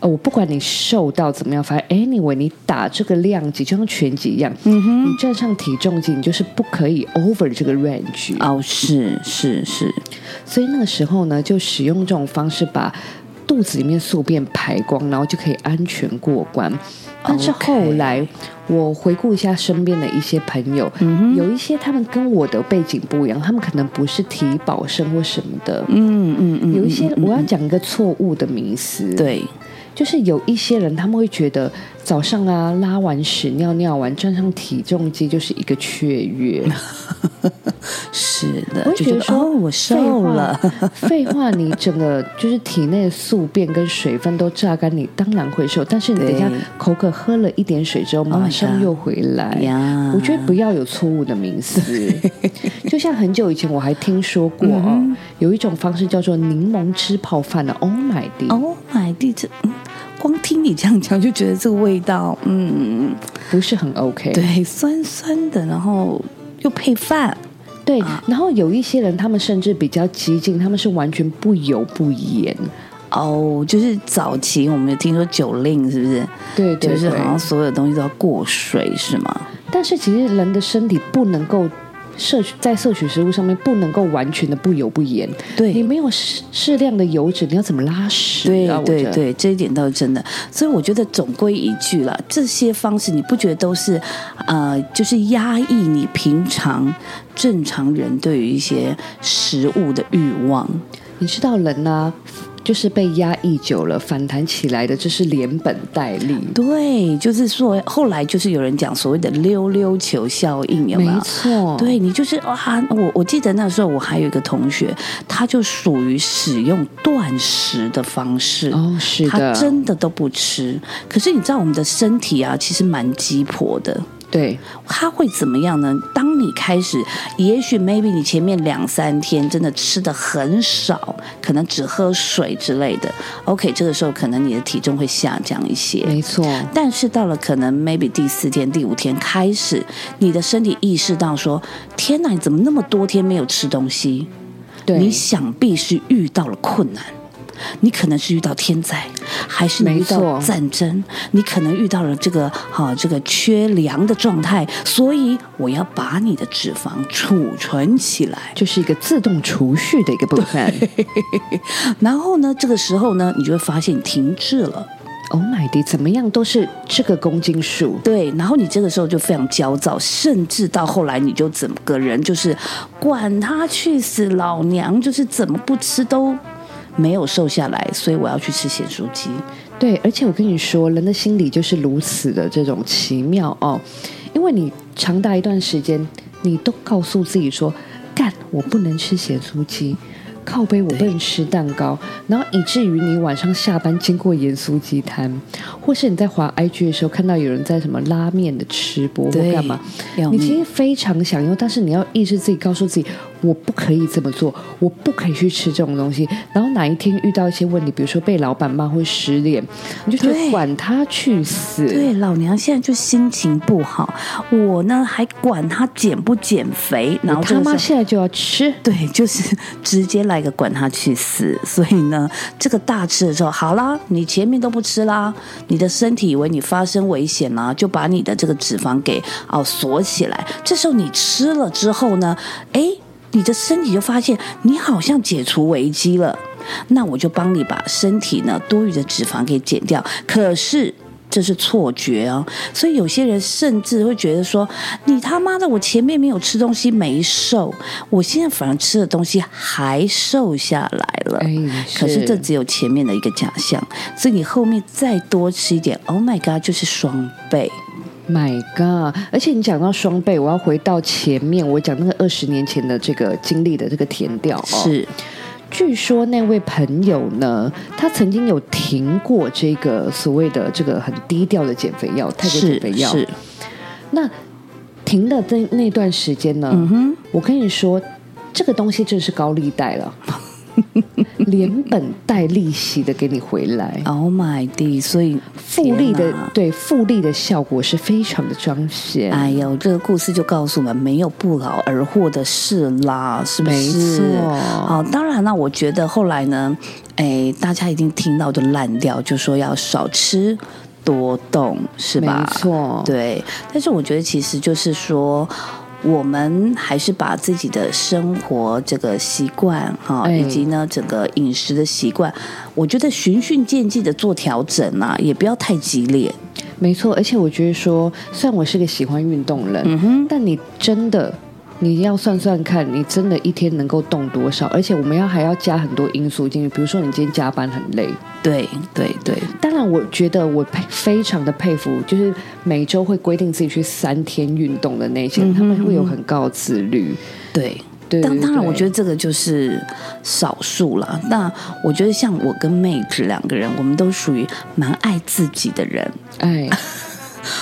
[SPEAKER 3] 呃，我不管你瘦到怎么样，反正 anyway，你打这个量级就像拳击一样，
[SPEAKER 4] 嗯哼，
[SPEAKER 3] 你站上体重级，你就是不可以 over 这个 range。
[SPEAKER 4] 哦，是是是，
[SPEAKER 3] 所以那个时候呢，就使用这种方式把肚子里面宿便排光，然后就可以安全过关。但是后来我回顾一下身边的一些朋友，有一些他们跟我的背景不一样，他们可能不是体保生或什么的。
[SPEAKER 4] 嗯嗯嗯，
[SPEAKER 3] 有一些我要讲一个错误的迷思，，
[SPEAKER 4] 对，
[SPEAKER 3] 就是有一些人他们会觉得早上啊拉完屎尿尿完站上体重机就是一个雀跃，<laughs>
[SPEAKER 4] 是的，
[SPEAKER 3] 我会
[SPEAKER 4] 就
[SPEAKER 3] 觉得说
[SPEAKER 4] 哦，我瘦了，<laughs>
[SPEAKER 3] 废话，你整个就是体内的宿便跟水分都榨干，你当然会瘦。但是你等一下口渴喝了一点水之后马上又回来。
[SPEAKER 4] 呀
[SPEAKER 3] 我觉得不要有错误的名思。<laughs> 就像很久以前我还听说过哦，
[SPEAKER 4] 嗯
[SPEAKER 3] 有一种方式叫做柠檬汁泡饭的。Oh my
[SPEAKER 4] Oh my 地这，嗯，光听你这样讲就觉得这个味道，嗯，
[SPEAKER 3] 不是很 OK。
[SPEAKER 4] 对，酸酸的，然后又配饭，
[SPEAKER 3] 对
[SPEAKER 4] 啊
[SPEAKER 3] 然后有一些人他们甚至比较激进，他们是完全不油不盐。
[SPEAKER 4] 哦，就是早期我们有听说酒令，是不是？
[SPEAKER 3] 对对
[SPEAKER 4] 就是好像所有东西都要过水，是吗？
[SPEAKER 3] 但是其实人的身体不能够摄取在摄取食物上面不能够完全的不油不盐，
[SPEAKER 4] 对
[SPEAKER 3] 你没有适适量的油脂，你要怎么拉屎
[SPEAKER 4] 对对对，这一点倒是真的。所以我觉得总归一句了，这些方式你不觉得都是呃，就是压抑你平常正常人对于一些食物的欲望？
[SPEAKER 3] 你知道人呢、就是被压抑久了，反弹起来的，就是连本带利。
[SPEAKER 4] 对，就是说后来就是有人讲所谓的溜溜球效应，有没有
[SPEAKER 3] 没？错，
[SPEAKER 4] 对你就是哇，我我记得那时候我还有一个同学，他就属于使用断食的方式。
[SPEAKER 3] 哦，是
[SPEAKER 4] 他
[SPEAKER 3] 的，
[SPEAKER 4] 真的都不吃，可是你知道我们的身体啊，其实蛮鸡婆的。
[SPEAKER 3] 对，
[SPEAKER 4] 它会怎么样呢？当你开始，也许 maybe 你前面两三天真的吃的很少，可能只喝水之类的，OK，这个时候可能你的体重会下降一些。
[SPEAKER 3] 没错，
[SPEAKER 4] 但是到了可能 maybe 第四天、第五天开始，你的身体意识到说：“天哪，你怎么那么多天没有吃东西？”
[SPEAKER 3] 对，
[SPEAKER 4] 你想必是遇到了困难，你可能是遇到天灾，还是你遇到战争，你可能遇到了这个哈、这个缺粮的状态，所以我要把你的脂肪储存起来。
[SPEAKER 3] 就是一个自动储蓄的一个部分。<laughs>
[SPEAKER 4] 然后呢，这个时候呢，你就会发现你停滞了。
[SPEAKER 3] Oh my god，怎么样都是这个公斤数。
[SPEAKER 4] 对，然后你这个时候就非常焦躁，甚至到后来你就整个人就是管他去死，老娘就是怎么不吃都没有瘦下来，所以我要去吃咸酥鸡。
[SPEAKER 3] 对，而且我跟你说，人的心理就是如此的这种奇妙哦，因为你长达一段时间，你都告诉自己说，干，我不能吃咸酥鸡。靠背我不能吃蛋糕，然后以至于你晚上下班经过盐酥鸡摊，或是你在滑 IG 的时候看到有人在什么拉面的吃播或干嘛，你其实非常想要，但是你要抑制自己，告诉自己我不可以这么做，我不可以去吃这种东西。然后哪一天遇到一些问题，比如说被老板骂或失恋，你就觉
[SPEAKER 4] 对
[SPEAKER 3] 得管他去死。
[SPEAKER 4] 对，老娘现在就心情不好，我呢还管他减不减肥，然后
[SPEAKER 3] 他妈现在就要吃。
[SPEAKER 4] 对，就是直接来个管他去死。所以呢，<laughs> 这个大吃的时候，好啦，你前面都不吃啦，你的身体以为你发生危险啦，就把你的这个脂肪给哦锁起来。这时候你吃了之后呢，哎，你的身体就发现你好像解除危机了。那我就帮你把身体呢多余的脂肪给减掉。可是这是错觉哦。所以有些人甚至会觉得说：“你他妈的，我前面没有吃东西没瘦，我现在反而吃的东西还瘦下来了。
[SPEAKER 3] 哎
[SPEAKER 4] 可是
[SPEAKER 3] 是
[SPEAKER 4] 这只有前面的一个假象，所以你后面再多吃一点，Oh my God，就是双倍。
[SPEAKER 3] My God！而且你讲到双倍，我要回到前面，我讲那个二十年前的这个经历的这个甜调哦。，
[SPEAKER 4] 是
[SPEAKER 3] 据说那位朋友呢，他曾经有停过这个所谓的这个很低调的减肥药，泰国减肥药。
[SPEAKER 4] 是，
[SPEAKER 3] 那停的那那段时间呢，
[SPEAKER 4] 嗯哼，
[SPEAKER 3] 我跟你说，这个东西真是高利贷了，<laughs> 连本带利息的给你回来。
[SPEAKER 4] Oh my d 所以
[SPEAKER 3] 复利的对复利的效果是非常的彰显。
[SPEAKER 4] 哎呦，这个故事就告诉我们，没有不劳而获的事啦，是不是？
[SPEAKER 3] 没错
[SPEAKER 4] 好，当然了，我觉得后来呢，哎，大家已经听到就烂掉，就说要少吃多动，是吧？
[SPEAKER 3] 没错
[SPEAKER 4] 对。但是我觉得其实就是说。我们还是把自己的生活这个习惯哈，
[SPEAKER 3] 哎
[SPEAKER 4] 以及呢整个饮食的习惯，我觉得循序渐进的做调整啊，也不要太激烈。
[SPEAKER 3] 没错，而且我觉得说，虽然我是个喜欢运动人，
[SPEAKER 4] 嗯哼，
[SPEAKER 3] 但你真的你要算算看，你真的一天能够动多少？而且我们要还要加很多因素进去，比如说你今天加班很累。
[SPEAKER 4] 对对对，
[SPEAKER 3] 当然，我觉得我佩非常的佩服，就是每周会规定自己去三天运动的那些人，他们会有很高的自律。
[SPEAKER 4] 对。
[SPEAKER 3] 对，
[SPEAKER 4] 当当然，我觉
[SPEAKER 3] 得
[SPEAKER 4] 得这个就是少数了。那我觉得像我跟妹子两个人，我们都属于蛮爱自己的人，
[SPEAKER 3] 哎，<laughs>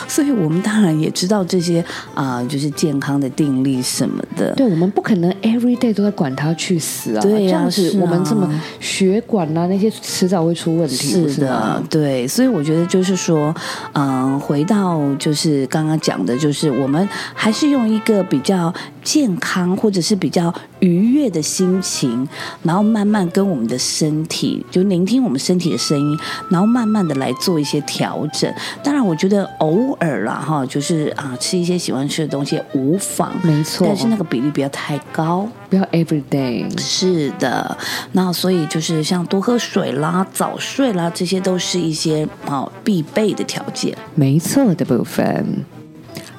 [SPEAKER 4] 所以我们当然也知道这些啊、就是健康的定律什么的。
[SPEAKER 3] 对我们不可能 every day 都在管他去死啊，
[SPEAKER 4] 对呀
[SPEAKER 3] 这样子我们这么血管啊那些迟早会出问题，
[SPEAKER 4] 是的
[SPEAKER 3] 吗，
[SPEAKER 4] 对，所以我觉得就是说，嗯，回到就是刚刚讲的，就是我们还是用一个比较健康或者是比较愉悦的心情，然后慢慢跟我们的身体，就聆听我们身体的声音，然后慢慢的来做一些调整。当然，我觉得偶尔啦，哈，就是啊，吃一些喜欢吃的东西无妨，
[SPEAKER 3] 没错
[SPEAKER 4] 但是那个比例不要太高。
[SPEAKER 3] 不要 every day。
[SPEAKER 4] 是的，那所以就是像多喝水啦、早睡啦，这些都是一些啊必备的条件。
[SPEAKER 3] 没错的部分。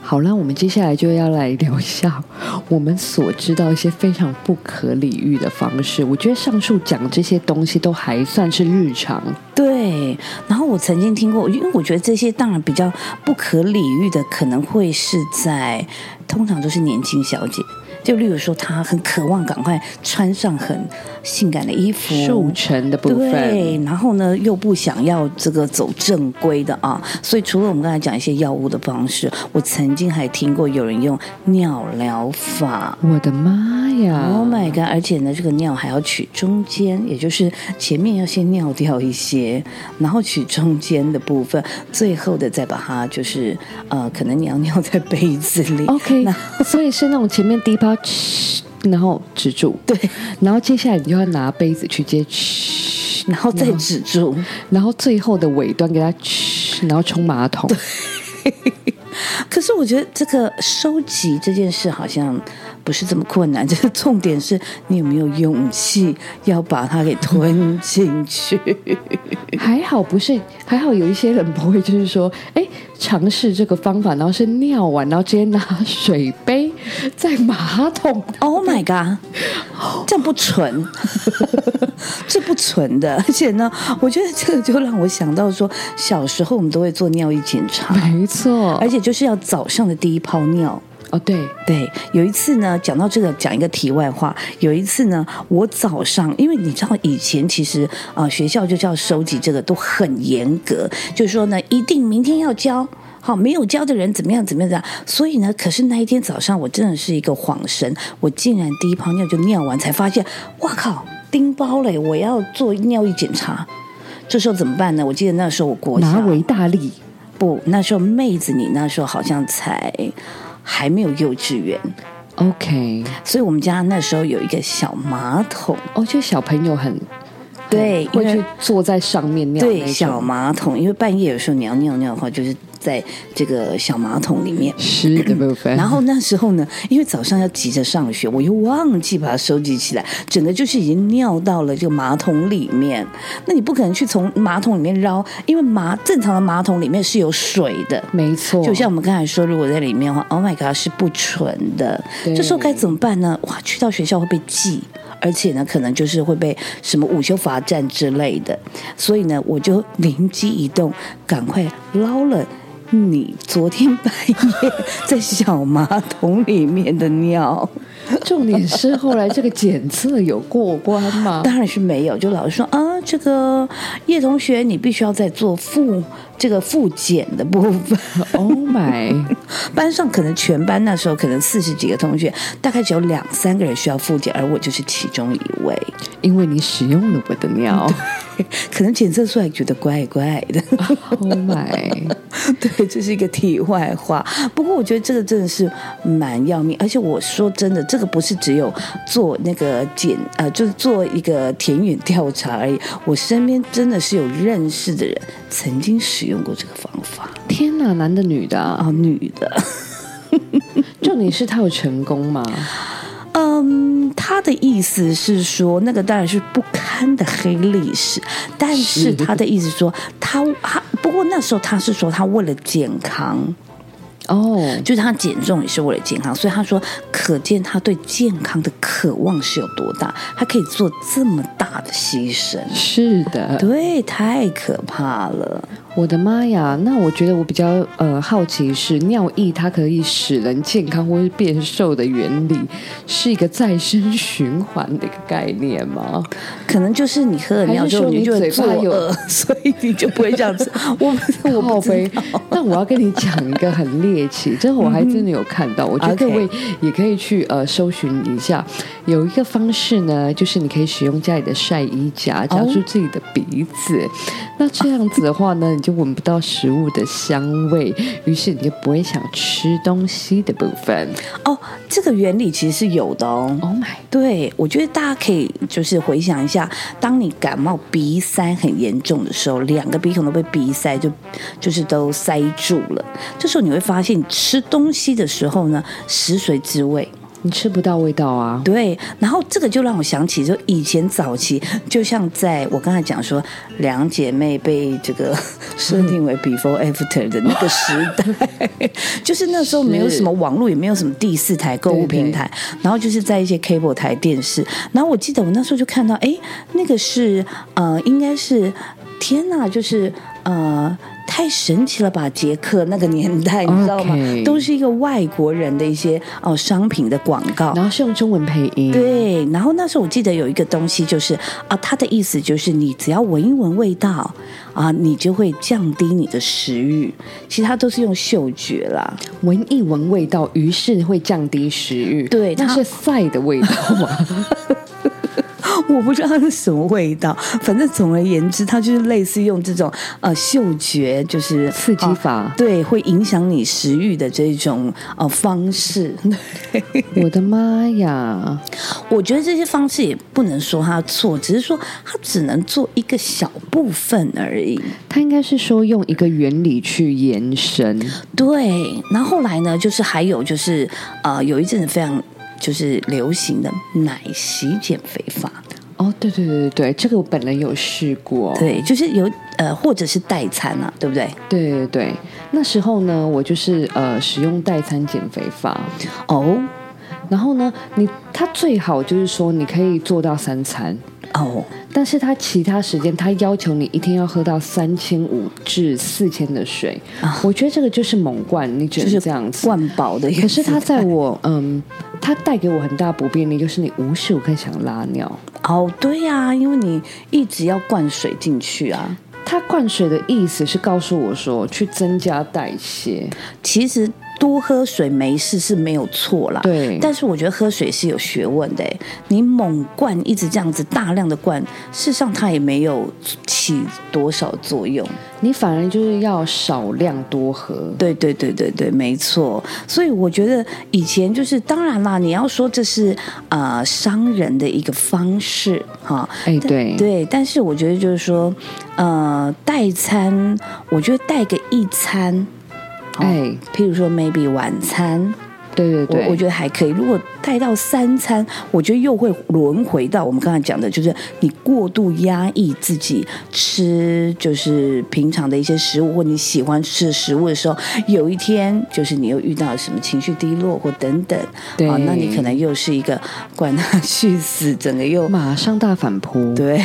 [SPEAKER 3] 好了，我们接下来就要来聊一下我们所知道一些非常不可理喻的方式。我觉得上述讲这些东西都还算是日常，
[SPEAKER 4] 对，然后我曾经听过，因为我觉得这些当然比较不可理喻的，可能会是在通常都是年轻小姐。就例如说，他很渴望赶快穿上很性感的衣服，
[SPEAKER 3] 瘦成的部分。
[SPEAKER 4] 对，然后呢又不想要这个走正规的啊，所以除了我们刚才讲一些药物的方式，我曾经还听过有人用尿疗法。
[SPEAKER 3] 我的妈呀
[SPEAKER 4] Oh my god！而且呢，这个尿还要取中间，也就是前面要先尿掉一些，然后取中间的部分，最后的再把它就是呃，可能你要尿在杯子里。
[SPEAKER 3] OK，
[SPEAKER 4] 那
[SPEAKER 3] 所以是那种前面第一 <laughs> 然后止住，
[SPEAKER 4] 对，
[SPEAKER 3] 然后接下来你就要拿杯子去接，嘘
[SPEAKER 4] 然后再止住。
[SPEAKER 3] 然后最后的尾端给它，嘘然后冲马桶。<laughs>
[SPEAKER 4] 可是我觉得这个收集这件事好像不是这么困难，<laughs> 就是重点是你有没有勇气要把它给吞进去。<laughs>
[SPEAKER 3] 还好不是，还好有一些人不会，就是说，哎，尝试这个方法，然后是尿完，然后直接拿水杯在马桶。
[SPEAKER 4] Oh my god，这样不纯，<laughs> 这不纯的。而且呢，我觉得这个就让我想到说，小时候我们都会做尿液检查，
[SPEAKER 3] 没错，
[SPEAKER 4] 而且就是要早上的第一泡尿。
[SPEAKER 3] 哦对，
[SPEAKER 4] 对，有一次呢，讲到这个，讲一个题外话。有一次呢，我早上，因为你知道以前其实啊、呃学校就叫收集这个都很严格，就是说呢，一定明天要交。好，没有交的人怎么样怎么样怎么样？所以呢，可是那一天早上，我真的是一个恍神，我竟然第一泡尿就尿完，才发现，哇靠，叮包嘞！我要做尿液检查，这时候怎么办呢？我记得那时候我国小
[SPEAKER 3] 拿维大力。
[SPEAKER 4] 不，那时候妹子你那时候好像才还没有幼稚园
[SPEAKER 3] ，OK，
[SPEAKER 4] 所以我们家那时候有一个小马桶，
[SPEAKER 3] 哦，就小朋友很
[SPEAKER 4] 对，
[SPEAKER 3] 会去坐在上面尿
[SPEAKER 4] 对小马桶，因为半夜有时候你要尿尿的话，就是在这个小马桶里面。
[SPEAKER 3] 湿的部分，
[SPEAKER 4] 然后那时候呢，因为早上要急着上学，我又忘记把它收集起来，整个就是已经尿到了这个马桶里面。那你不可能去从马桶里面捞，因为马正常的马桶里面是有水的。
[SPEAKER 3] 没错，
[SPEAKER 4] 就像我们刚才说，如果在里面的话，Oh my god，是不纯的。
[SPEAKER 3] 对
[SPEAKER 4] 这时候该怎么办呢？哇，去到学校会被记，而且呢，可能就是会被什么午休罚站之类的。所以呢，我就灵机一动，赶快捞了。你昨天半夜在小马桶里面的尿，
[SPEAKER 3] 重点是后来这个检测有过关吗？<laughs>
[SPEAKER 4] 当然是没有。就老师说啊，这个叶同学，你必须要再做复这个复检的部分。
[SPEAKER 3] Oh my！<laughs>
[SPEAKER 4] 班上可能全班那时候可能四十几个同学，大概只有两三个人需要复检，而我就是其中一位。
[SPEAKER 3] 因为你使用了我的尿 <laughs>
[SPEAKER 4] 可能检测出来觉得怪怪的
[SPEAKER 3] ，，Oh my！
[SPEAKER 4] 对，<laughs> 这是一个题外话。不过我觉得这个真的是蛮要命，而且我说真的，这个不是只有做那个检呃，就是做一个田园调查而已。我身边真的是有认识的人曾经使用过这个方法
[SPEAKER 3] 天哪，男的女的啊？
[SPEAKER 4] 啊，女的。<laughs>
[SPEAKER 3] 重点是他有成功吗？
[SPEAKER 4] 嗯，他的意思是说，那个当然是不堪的黑历史，但是
[SPEAKER 3] 是
[SPEAKER 4] 他的意思说，他他不过那时候他是说他为了健康，
[SPEAKER 3] 哦，
[SPEAKER 4] 就是他减重也是为了健康，所以他说，可见他对健康的渴望是有多大，他可以做这么大的牺牲，
[SPEAKER 3] 是的，
[SPEAKER 4] 对，太可怕了。
[SPEAKER 3] 我的妈呀！那我觉得我比较呃好奇是尿液它可以使人健康或是变瘦的原理，是一个再生循环的一个概念吗？
[SPEAKER 4] 可能就是你喝了尿之后，你
[SPEAKER 3] 嘴巴有，<laughs>
[SPEAKER 4] 所以你就不会这样子。我我不知
[SPEAKER 3] 靠背
[SPEAKER 4] 道。<laughs>
[SPEAKER 3] 那我要跟你讲一个很猎奇，这个我还真的有看到，我觉得各位也可以去呃搜寻一下。有一个方式呢，就是你可以使用家里的晒衣夹夹住自己的鼻子，那这样子的话呢，你就闻不到食物的香味，于是你就不会想吃东西的部分。
[SPEAKER 4] 哦，这个原理其实是有的哦。
[SPEAKER 3] Oh my，
[SPEAKER 4] 对，我觉得大家可以就是回想一下，当你感冒鼻塞很严重的时候，两个鼻孔都被鼻塞就就是都塞住了，这时候你会发现，你吃东西的时候呢，食髓知味。
[SPEAKER 3] 你吃不到味道啊。
[SPEAKER 4] 对，然后这个就让我想起，就以前早期，就像在我刚才讲说，两姐妹被这个设定为 before after 的那个时代，<laughs> 就是那时候没有什么网络，也没有什么第四台购物平台，然后就是在一些 cable 台电视，然后我记得我那时候就看到，哎，那个是呃，应该是天哪，就是呃。太神奇了吧！杰克那个年代，你知道吗都是一个外国人的一些哦商品的广告，
[SPEAKER 3] 然后是用中文配音，
[SPEAKER 4] 对，然后那时候我记得有一个东西，就是啊，它的意思就是你只要闻一闻味道啊，你就会降低你的食欲。其实它都是用嗅觉啦，
[SPEAKER 3] 闻一闻味道，于是会降低食欲。
[SPEAKER 4] 对那
[SPEAKER 3] 是赛的味道吗？
[SPEAKER 4] 我不知道它是什么味道，反正总而言之，它就是类似用这种呃嗅觉，就是
[SPEAKER 3] 刺激法
[SPEAKER 4] 啊对，会影响你食欲的这种呃方式。<laughs>
[SPEAKER 3] 我的妈呀！
[SPEAKER 4] 我觉得这些方式也不能说它错，只是说它只能做一个小部分而已。
[SPEAKER 3] 它应该是说用一个原理去延伸，
[SPEAKER 4] 对，然后后来呢，就是还有就是呃，有一阵子非常就是流行的奶昔减肥法，
[SPEAKER 3] 哦，对对对对对，这个我本人有试过。
[SPEAKER 4] 对，就是有呃，或者是代餐啊，对不对？
[SPEAKER 3] 对对对，那时候呢，我就是呃使用代餐减肥法，
[SPEAKER 4] 哦。
[SPEAKER 3] 然后呢，你它最好就是说你可以做到三餐，
[SPEAKER 4] 哦，
[SPEAKER 3] 但是他其他时间他要求你一天要喝到三千五至四千的水，
[SPEAKER 4] 啊
[SPEAKER 3] 我觉得这个就是猛灌，你只
[SPEAKER 4] 就是
[SPEAKER 3] 能这样子。
[SPEAKER 4] 灌饱的
[SPEAKER 3] 可是
[SPEAKER 4] 他
[SPEAKER 3] 在我嗯，他带给我很大不便利，就是你无时无刻想拉尿。
[SPEAKER 4] 哦，对呀、因为你一直要灌水进去啊。
[SPEAKER 3] 他灌水的意思是告诉我说，去增加代谢。
[SPEAKER 4] 其实多喝水没事是没有错啦，
[SPEAKER 3] 对
[SPEAKER 4] 但是我觉得喝水是有学问的欸，你猛灌一直这样子大量的灌，事实上它也没有起多少作用。
[SPEAKER 3] 你反而就是要少量多喝。
[SPEAKER 4] 对对对对对，没错。所以我觉得以前就是，当然啦，你要说这是呃商人的一个方式哈，
[SPEAKER 3] 哎，
[SPEAKER 4] 但
[SPEAKER 3] 对
[SPEAKER 4] 对，但是我觉得就是说，呃，代餐，我觉得带个一餐
[SPEAKER 3] 哎，
[SPEAKER 4] 譬如说 maybe 晚餐，
[SPEAKER 3] 对对对，
[SPEAKER 4] 我我觉得还可以。如果带到三餐，我觉得又会轮回到我们刚才讲的，就是你过度压抑自己吃，就是平常的一些食物或你喜欢吃的食物的时候，有一天就是你又遇到什么情绪低落或等等，
[SPEAKER 3] 对
[SPEAKER 4] 啊，那你可能又是一个管他去死，整个又
[SPEAKER 3] 马上大反扑。<laughs>
[SPEAKER 4] 对，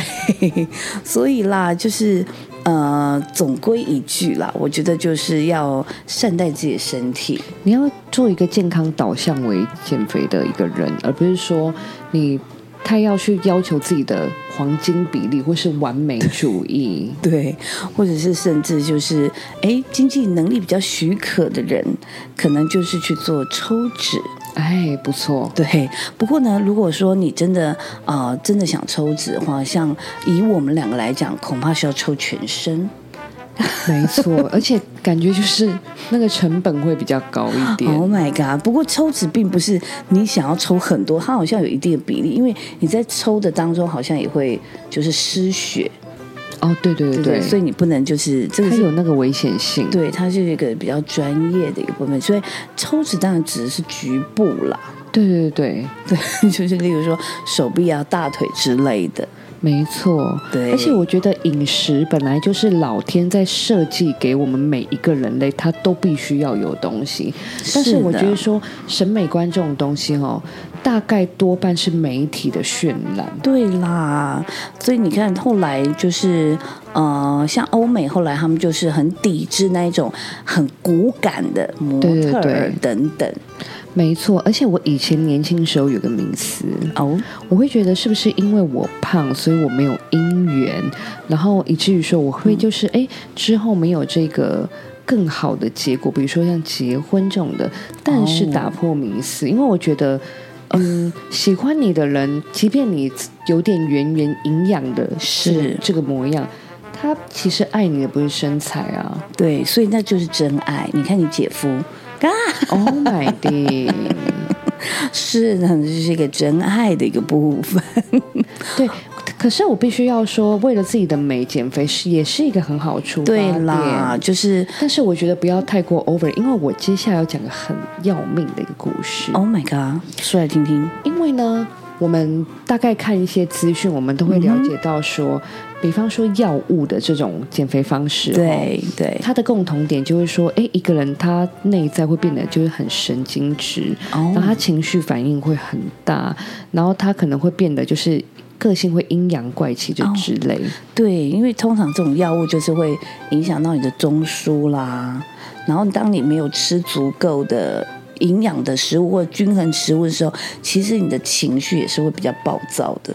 [SPEAKER 4] 所以啦，就是呃，总归一句啦，我觉得就是要善待自己的身体。
[SPEAKER 3] 你要做一个健康导向为减肥的一个人，而不是说你太要去要求自己的黄金比例或是完美主义。<laughs>
[SPEAKER 4] 对，或者是甚至就是，哎，经济能力比较许可的人，可能就是去做抽脂。
[SPEAKER 3] 哎，不错，
[SPEAKER 4] 对，不过呢，如果说你真的呃真的想抽脂的话，像以我们两个来讲，恐怕是要抽全身。
[SPEAKER 3] 没错，<laughs> 而且感觉就是那个成本会比较高一点。
[SPEAKER 4] Oh my god！不过抽脂并不是你想要抽很多，它好像有一定的比例，因为你在抽的当中好像也会就是失血，
[SPEAKER 3] 哦，对对对对，
[SPEAKER 4] 所以你不能就是这个
[SPEAKER 3] 它有那个危险性。
[SPEAKER 4] 对，它是一个比较专业的一个部分，所以抽脂当然指的是局部啦，
[SPEAKER 3] 对对对，
[SPEAKER 4] 对，<laughs> 就是例如说手臂啊、大腿之类的，
[SPEAKER 3] 没错。
[SPEAKER 4] 对
[SPEAKER 3] 而且我觉得饮食本来就是老天在设计给我们每一个人类，他都必须要有东西。但是我觉得说审美观这种东西哦，大概多半是媒体的渲染。
[SPEAKER 4] 对啦，所以你看后来就是呃，像欧美后来他们就是很抵制那一种很骨感的模
[SPEAKER 3] 对对对
[SPEAKER 4] 特儿等等
[SPEAKER 3] 没错，而且我以前年轻时候有个名词，
[SPEAKER 4] 哦，
[SPEAKER 3] 我会觉得是不是因为我胖，所以我没有姻缘，然后以至于说我会就是哎、之后没有这个。更好的结果，比如说像结婚这种的，但是打破迷思，因为我觉得，嗯，喜欢你的人，即便你有点圆圆营养的
[SPEAKER 4] 是
[SPEAKER 3] 这个模样，他其实爱你的不是身材啊。
[SPEAKER 4] 对，所以那就是真爱。你看你姐夫 <laughs> 啊
[SPEAKER 3] ，Oh my god！<laughs>
[SPEAKER 4] 是呢，这是一个真爱的一个部分。
[SPEAKER 3] 对，可是我必须要说，为了自己的美减肥是也是一个很好的出发
[SPEAKER 4] 对
[SPEAKER 3] 点
[SPEAKER 4] 啦，就是
[SPEAKER 3] 但是我觉得不要太过 over，因为我接下来要讲个很要命的一个故事。
[SPEAKER 4] Oh my god，说来听听。
[SPEAKER 3] 因为呢，我们大概看一些资讯，我们都会了解到说，比方说药物的这种减肥方式，哦，
[SPEAKER 4] 对对，
[SPEAKER 3] 它的共同点就是说，哎，一个人他内在会变得就是很神经质，
[SPEAKER 4] 哦
[SPEAKER 3] 然后他情绪反应会很大，然后他可能会变得就是个性会阴阳怪气就之类。
[SPEAKER 4] 对，因为通常这种药物就是会影响到你的中枢啦，然后当你没有吃足够的营养的食物或均衡食物的时候，其实你的情绪也是会比较暴躁的。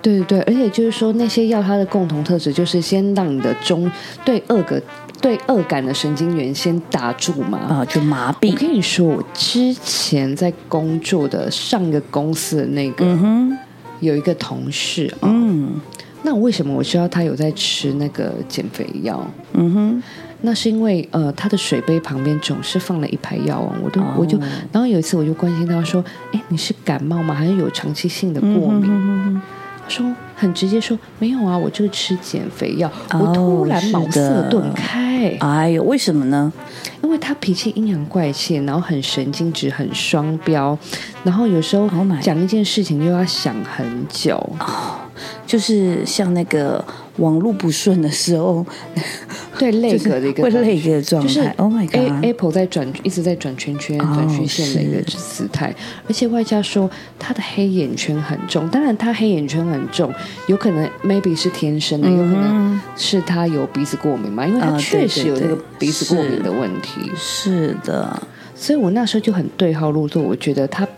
[SPEAKER 3] 对对对，而且就是说那些药它的共同特质就是先让你的中对恶个对恶感的神经元先打住嘛。
[SPEAKER 4] 啊，就麻痹我。
[SPEAKER 3] 跟你说，我之前在工作的上一个公司的那个、
[SPEAKER 4] 嗯哼，
[SPEAKER 3] 有一个同事啊、
[SPEAKER 4] 嗯
[SPEAKER 3] 那为什么我知道他有在吃那个减肥药？
[SPEAKER 4] 嗯哼，
[SPEAKER 3] 那是因为呃，他的水杯旁边总是放了一排药啊，我都、
[SPEAKER 4] 哦
[SPEAKER 3] 我就，然后有一次我就关心他说：“哎，你是感冒吗？还是有长期性的过敏？”
[SPEAKER 4] 嗯
[SPEAKER 3] 他说很直接说：“没有啊，我就是吃减肥药。
[SPEAKER 4] 哦
[SPEAKER 3] 我突然茅塞顿开，
[SPEAKER 4] 哎呦，为什么呢？
[SPEAKER 3] 因为他脾气阴阳怪气，然后很神经质，很双标，然后有时候
[SPEAKER 4] Oh
[SPEAKER 3] 讲一件事情又要想很久。
[SPEAKER 4] 就是像那个网络不顺的时候，<laughs>
[SPEAKER 3] 对累格的一个
[SPEAKER 4] 会
[SPEAKER 3] 感觉
[SPEAKER 4] 累格的状态。
[SPEAKER 3] 就是
[SPEAKER 4] Oh my
[SPEAKER 3] A god！Apple 在转，一直在转圈圈、
[SPEAKER 4] 哦
[SPEAKER 3] 转曲线的一个姿态，而且外加说他的黑眼圈很重。当然，他黑眼圈很重，有可能 maybe 是天生的，有可能是他有鼻子过敏嘛，因为他
[SPEAKER 4] 啊
[SPEAKER 3] 确实有这个鼻子过敏的问题。
[SPEAKER 4] 是的，
[SPEAKER 3] 所以我那时候就很对号入座，我觉得他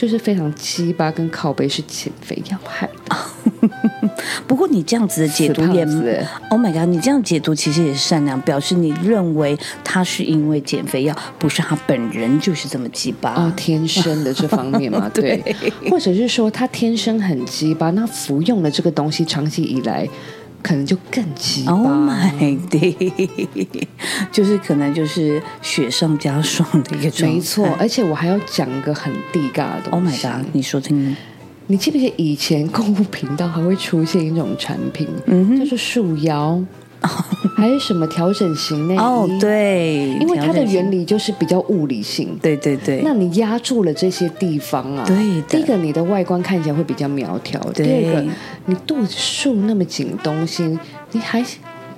[SPEAKER 3] 就是非常鸡巴跟靠背是减肥药害的，<laughs>
[SPEAKER 4] 不过你这样子的解读也，Oh my god！你这样解读其实也是善良，表示你认为他是因为减肥药，不是他本人就是这么鸡巴。
[SPEAKER 3] 哦，天生的这方面嘛，<laughs> 对，或者是说他天生很鸡巴，那服用了这个东西长期以来，可能就更奇葩。
[SPEAKER 4] Oh my god！<laughs> 就是可能就是雪上加霜的一个状态。
[SPEAKER 3] 没错，而且我还要讲一个很地尬的东
[SPEAKER 4] Oh。my god！你说听，
[SPEAKER 3] 你记不记得以前购物频道还会出现一种产品，
[SPEAKER 4] 嗯哼
[SPEAKER 3] 就是束腰？还是什么调整型内衣？
[SPEAKER 4] 哦，，对，
[SPEAKER 3] 因为它的原理就是比较物理性。
[SPEAKER 4] 对对对，
[SPEAKER 3] 那你压住了这些地方啊，
[SPEAKER 4] 对的
[SPEAKER 3] 第一个你的外观看起来会比较苗条，第二个你肚子束那么紧东西，你还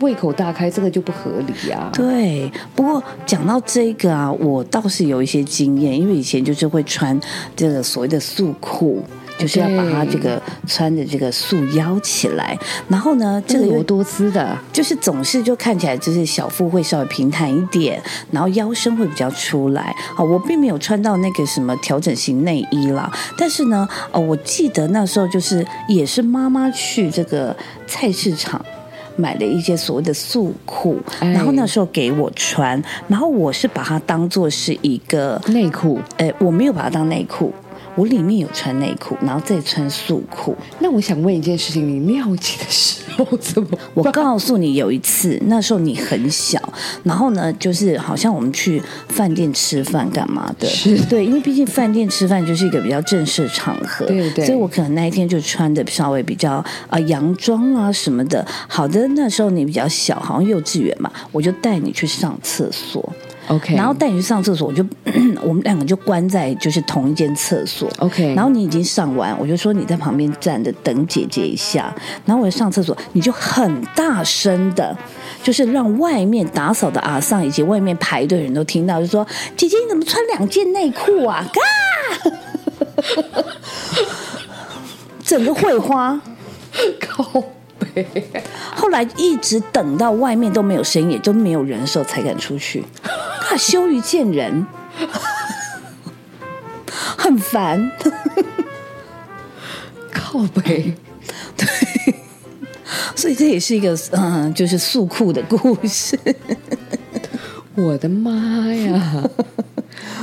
[SPEAKER 3] 胃口大开，这个就不合理啊。
[SPEAKER 4] 对，不过讲到这个啊，我倒是有一些经验，因为以前就是会穿这个所谓的束裤。就是要把它这个穿着这个束腰起来，然后呢，这个又
[SPEAKER 3] 这个罗多姿的，
[SPEAKER 4] 就是总是就看起来就是小腹会稍微平坦一点，然后腰身会比较出来。啊，我并没有穿到那个什么调整型内衣啦，但是呢，哦，我记得那时候就是也是妈妈去这个菜市场。买了一些所谓的素裤，
[SPEAKER 3] 哎
[SPEAKER 4] 然后那时候给我穿，然后我是把它当做是一个，
[SPEAKER 3] 内裤。
[SPEAKER 4] 哎，我没有把它当内裤，我里面有穿内裤，然后再穿束裤。
[SPEAKER 3] 那我想问一件事情，你尿急的时候怎么？
[SPEAKER 4] 我告诉你，有一次那时候你很小，然后呢，就是好像我们去饭店吃饭干嘛的，
[SPEAKER 3] 是
[SPEAKER 4] 对，因为毕竟饭店吃饭就是一个比较正式的场合，
[SPEAKER 3] 对对
[SPEAKER 4] 所以我可能那一天就穿的稍微比较啊、呃洋装啊什么的。好的，那时候你比较小，好像幼稚园嘛，我就带你去上厕所，
[SPEAKER 3] OK，
[SPEAKER 4] 然后带你去上厕所，我就 <clears throat> 我们两个就关在就是同一间厕所。
[SPEAKER 3] OK，
[SPEAKER 4] 然后你已经上完，我就说你在旁边站着等姐姐一下。然后我上厕所，你就很大声的，就是让外面打扫的阿桑以及外面排队的人都听到，就说：“姐姐你怎么穿两件内裤啊？” <laughs> 嘎，整个会花。<laughs>
[SPEAKER 3] 靠背，<laughs>
[SPEAKER 4] 后来一直等到外面都没有声音，也都没有人的时候，才敢出去。他羞于见人，<laughs> 很烦。<laughs>
[SPEAKER 3] 靠背，
[SPEAKER 4] 所以这也是一个嗯，就是诉苦的故事。
[SPEAKER 3] 我的妈呀！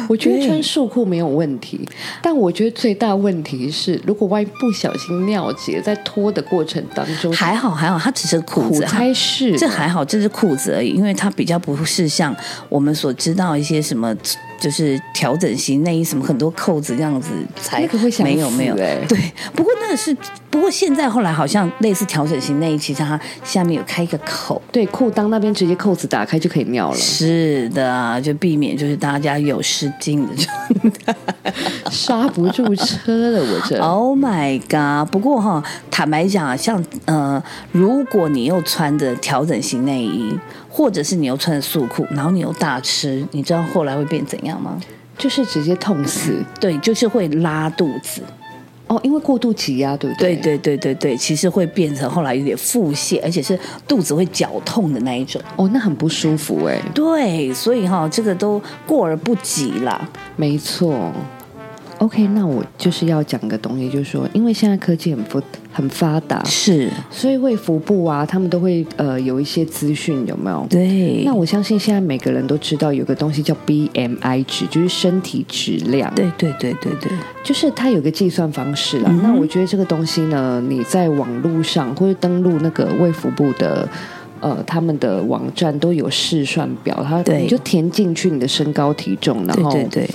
[SPEAKER 3] 我觉得穿束裤没有问题，但我觉得最大问题是，如果万一不小心尿急，在脱的过程当中，
[SPEAKER 4] 还好还好，它只是裤子，
[SPEAKER 3] 还是，
[SPEAKER 4] 这还好，这是裤子而已，因为它比较不是像我们所知道一些什么，就是调整型内衣什么很多扣子这样子才
[SPEAKER 3] 那个会想死
[SPEAKER 4] 没有没有
[SPEAKER 3] 欸
[SPEAKER 4] 对，不过那个是不过现在后来好像类似调整型内衣，其实它下面有开一个口。
[SPEAKER 3] 对裤裆那边直接扣子打开就可以尿了，
[SPEAKER 4] 是的，就避免就是大家有失禁的状态。<laughs>
[SPEAKER 3] 刹不住车了，我这。
[SPEAKER 4] Oh my god！不过哈，坦白讲啊，像呃，如果你又穿着调整型内衣，或者是你又穿着素裤，然后你又大吃，你知道后来会变怎样吗？
[SPEAKER 3] 就是直接痛死
[SPEAKER 4] 对，就是会拉肚子。
[SPEAKER 3] 哦，因为过度挤压，对不对？
[SPEAKER 4] 对对对对对，其实会变成后来有点腹泻，而且是肚子会绞痛的那一种。
[SPEAKER 3] 哦，那很不舒服哎，
[SPEAKER 4] 对，所以哈，这个都过而不及啦。
[SPEAKER 3] 没错。OK，那我就是要讲个东西，就是说，因为现在科技很发很发达，
[SPEAKER 4] 是，
[SPEAKER 3] 所以卫福部啊，他们都会呃有一些资讯，有没有？
[SPEAKER 4] 对，
[SPEAKER 3] 那我相信现在每个人都知道有个东西叫 BMI 值，就是身体质量。
[SPEAKER 4] 对对对对对，
[SPEAKER 3] 就是它有个计算方式啦。
[SPEAKER 4] 嗯
[SPEAKER 3] 那我觉得这个东西呢，你在网络上或者登录那个卫福部的。呃，他们的网站都有试算表，它
[SPEAKER 4] 对
[SPEAKER 3] 你就填进去你的身高体重，然后
[SPEAKER 4] 对对对，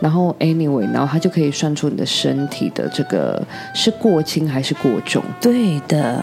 [SPEAKER 3] 然后 anyway，然后它就可以算出你的身体的这个是过轻还是过重。
[SPEAKER 4] 对的，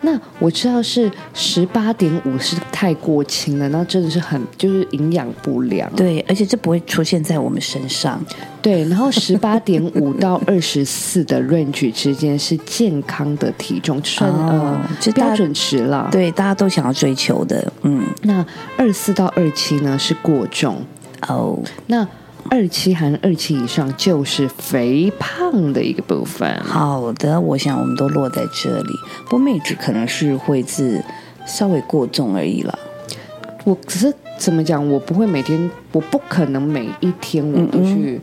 [SPEAKER 3] 那我知道是十八点五是太过轻了，那真的是很就是营养不良。
[SPEAKER 4] 对，而且这不会出现在我们身上。
[SPEAKER 3] 对，然后十八点五到二十四的 range 之间是健康的体重，算、
[SPEAKER 4] 哦
[SPEAKER 3] 呃
[SPEAKER 4] 就
[SPEAKER 3] 标准值啦。，
[SPEAKER 4] 对，大家都想要追求的，嗯，
[SPEAKER 3] 那二四到二七呢是过重，
[SPEAKER 4] 哦，
[SPEAKER 3] 那二期含二期以上就是肥胖的一个部分。
[SPEAKER 4] 好的，我想我们都落在这里。不过妹子可能是会是稍微过重而已了。
[SPEAKER 3] 我只是怎么讲，我不会每天，我不可能每一天我都去、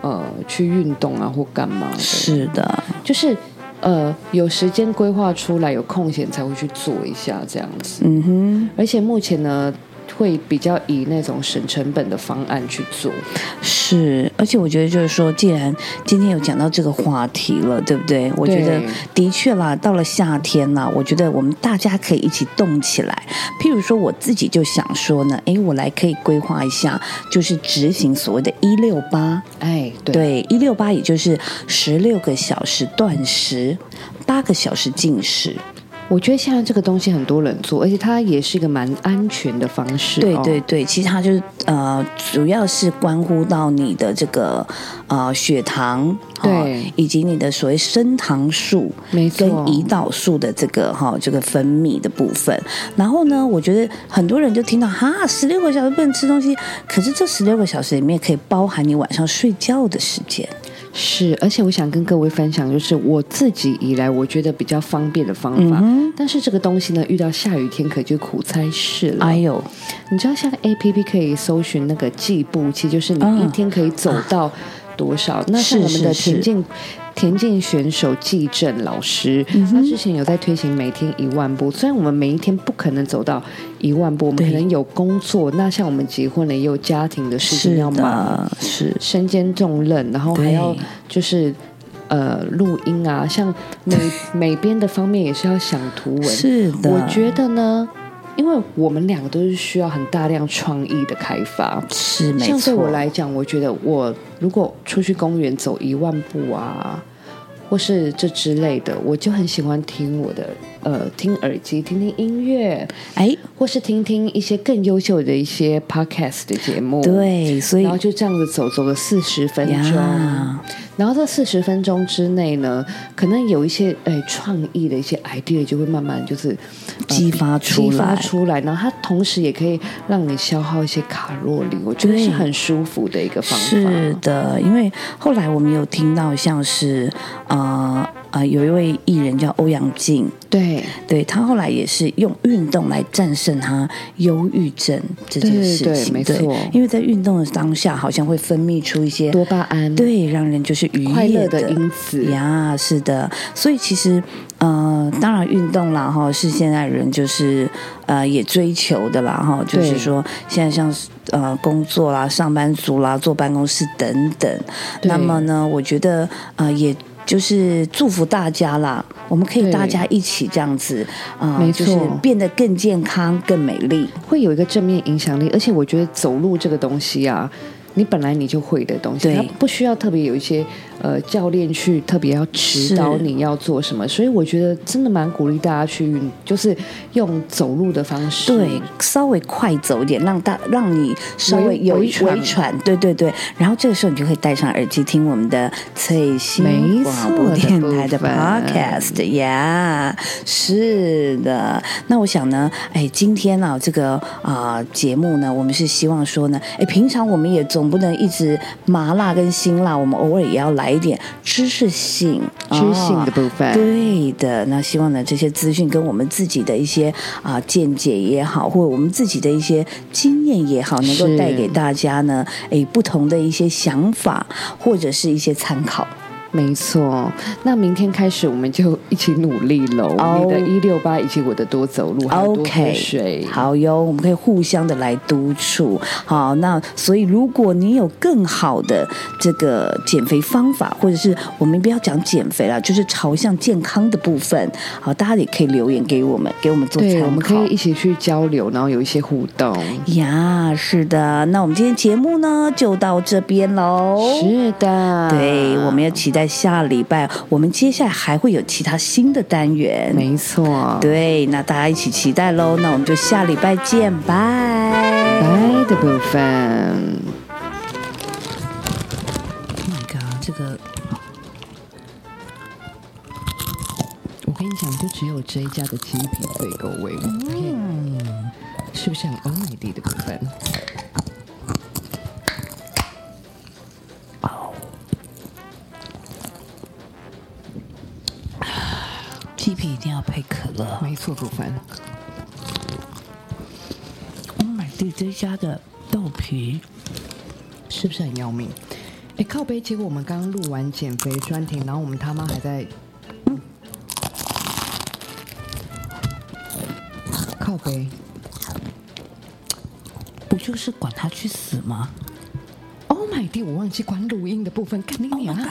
[SPEAKER 3] 呃去运动啊或干嘛的，
[SPEAKER 4] 是的，
[SPEAKER 3] 就是呃有时间规划出来，有空闲才会去做一下这样子。
[SPEAKER 4] 嗯哼，
[SPEAKER 3] 而且目前呢，会比较以那种省成本的方案去做。
[SPEAKER 4] 是，而且我觉得就是说，既然今天有讲到这个话题了，对不对？我觉得的确啦，到了夏天啦，我觉得我们大家可以一起动起来。譬如说，我自己就想说呢，诶，我来可以规划一下，就是执行所谓的“一六八”。
[SPEAKER 3] 哎，对，
[SPEAKER 4] 对，一六八也就是十六个小时断食，八个小时进食。
[SPEAKER 3] 我觉得现在这个东西很多人做，而且它也是一个蛮安全的方式、哦。
[SPEAKER 4] 对对对，其实它就是呃，主要是关乎到你的这个呃血糖，
[SPEAKER 3] 对
[SPEAKER 4] 以及你的所谓升糖素
[SPEAKER 3] 没错
[SPEAKER 4] 跟胰岛素的这个哈这个分泌的部分。然后呢，我觉得很多人就听到哈，十六个小时不能吃东西，可是这十六个小时里面可以包含你晚上睡觉的时间。
[SPEAKER 3] 是，而且我想跟各位分享，就是我自己以来我觉得比较方便的方法。
[SPEAKER 4] 嗯
[SPEAKER 3] 但是这个东西呢，遇到下雨天可就苦差事了。
[SPEAKER 4] 哎呦，
[SPEAKER 3] 你知道像 A P P 可以搜寻那个计步器，就是你
[SPEAKER 4] 嗯
[SPEAKER 3] 一天可以走到多少？那是我们的
[SPEAKER 4] 是是
[SPEAKER 3] 田径田径选手季正老师，
[SPEAKER 4] 嗯
[SPEAKER 3] 他之前有在推行每天一万步。虽然我们每一天不可能走到一万步，我们可能有工作，那像我们结婚了也有家庭的事情要忙，
[SPEAKER 4] 的，是
[SPEAKER 3] 身兼重任，然后还要就是。呃，录音啊，像美美编的方面也是要想图文，
[SPEAKER 4] 是的，
[SPEAKER 3] 我觉得呢，因为我们两个都是需要很大量创意的开发。
[SPEAKER 4] 是没
[SPEAKER 3] 像对
[SPEAKER 4] 错。
[SPEAKER 3] 我来讲，我觉得我如果出去公园走一万步啊，或是这之类的，我就很喜欢听我的呃听耳机，听听音乐，
[SPEAKER 4] 哎，
[SPEAKER 3] 或是听听一些更优秀的一些 podcast 的节目。。
[SPEAKER 4] 对，所以
[SPEAKER 3] 然后就这样子走走了四十分钟，然后这四十分钟之内呢，可能有一些诶创意的一些 idea 就会慢慢就是、呃
[SPEAKER 4] 激发出来
[SPEAKER 3] 激发出来，然后它同时也可以让你消耗一些卡路里，我觉得是很舒服的一个方法。
[SPEAKER 4] 是的，因为后来我们有听到像是呃呃有一位艺人叫欧阳靖，
[SPEAKER 3] 对。
[SPEAKER 4] 对他后来也是用运动来战胜他忧郁症这件事情，
[SPEAKER 3] 对没错。
[SPEAKER 4] 因为在运动的当下，好像会分泌出一些
[SPEAKER 3] 多巴胺，
[SPEAKER 4] 对，让人就是愉悦
[SPEAKER 3] 快乐的因子
[SPEAKER 4] 呀，是的，所以其实呃，当然运动啦哈，是现在人就是呃也追求的啦哈，就是
[SPEAKER 3] 对。
[SPEAKER 4] 说现在像是呃工作啦、上班族啦、坐办公室等等，那么呢，我觉得呃也。就是祝福大家啦，我们可以大家一起这样子啊、
[SPEAKER 3] 没
[SPEAKER 4] 就是
[SPEAKER 3] 错
[SPEAKER 4] 变得更健康、更美丽。
[SPEAKER 3] 会有一个正面影响力，而且我觉得走路这个东西啊。你本来你就会的东西，它不需要特别有一些呃教练去特别要指导你要做什么，所以我觉得真的蛮鼓励大家去运，就是用走路的方式，
[SPEAKER 4] 对，稍微快走一点，让大让你稍微
[SPEAKER 3] 微
[SPEAKER 4] 有一
[SPEAKER 3] 微喘
[SPEAKER 4] 喘，对对对。然后这个时候你就可以戴上耳机听我们的翠星
[SPEAKER 3] 没
[SPEAKER 4] 广播
[SPEAKER 3] 错
[SPEAKER 4] 电台的 podcast 呀。是的，那我想呢，哎，今天啊这个啊、节目呢，我们是希望说呢，哎，平常我们也总不能一直麻辣跟辛辣，我们偶尔也要来一点知识性、
[SPEAKER 3] 知性的部分。
[SPEAKER 4] 对的，那希望呢这些资讯跟我们自己的一些啊、见解也好，或者我们自己的一些经验也好，能够带给大家呢，诶不同的一些想法或者是一些参考。
[SPEAKER 3] 没错，那明天开始我们就一起努力喽。
[SPEAKER 4] 哦
[SPEAKER 3] 你的一六八以及我的多走路，还有多喝
[SPEAKER 4] OK，
[SPEAKER 3] 水。
[SPEAKER 4] 好哟，我们可以互相的来督促。好，那所以如果你有更好的这个减肥方法，或者是我们不要讲减肥啦，就是朝向健康的部分，好，大家也可以留言给我们，给我们做参
[SPEAKER 3] 对，
[SPEAKER 4] 考。
[SPEAKER 3] 我们可以一起去交流，然后有一些互动。
[SPEAKER 4] 呀，是的，那我们今天节目呢就到这边喽。
[SPEAKER 3] 是的，
[SPEAKER 4] 对，我们要期待下礼拜，我们接下来还会有其他新的单元。
[SPEAKER 3] 没错。
[SPEAKER 4] 对，那大家一起期待喽。那我们就下礼拜见，拜。
[SPEAKER 3] 拜的部分。
[SPEAKER 4] Oh my god，这个
[SPEAKER 3] 我跟你讲，就只有这一家的鸡皮最够味。嗯，是不是很欧美地的部分？
[SPEAKER 4] 鸡皮一定要配可乐。
[SPEAKER 3] 没错，部分。
[SPEAKER 4] Oh my god，这家的豆皮
[SPEAKER 3] 是不是很要命？哎，靠背，结果我们刚刚录完减肥专题，然后我们他妈还在，靠背。
[SPEAKER 4] 不就是管他去死吗
[SPEAKER 3] ？Oh my god！我忘记关录音的部分，干你啊
[SPEAKER 4] ！Oh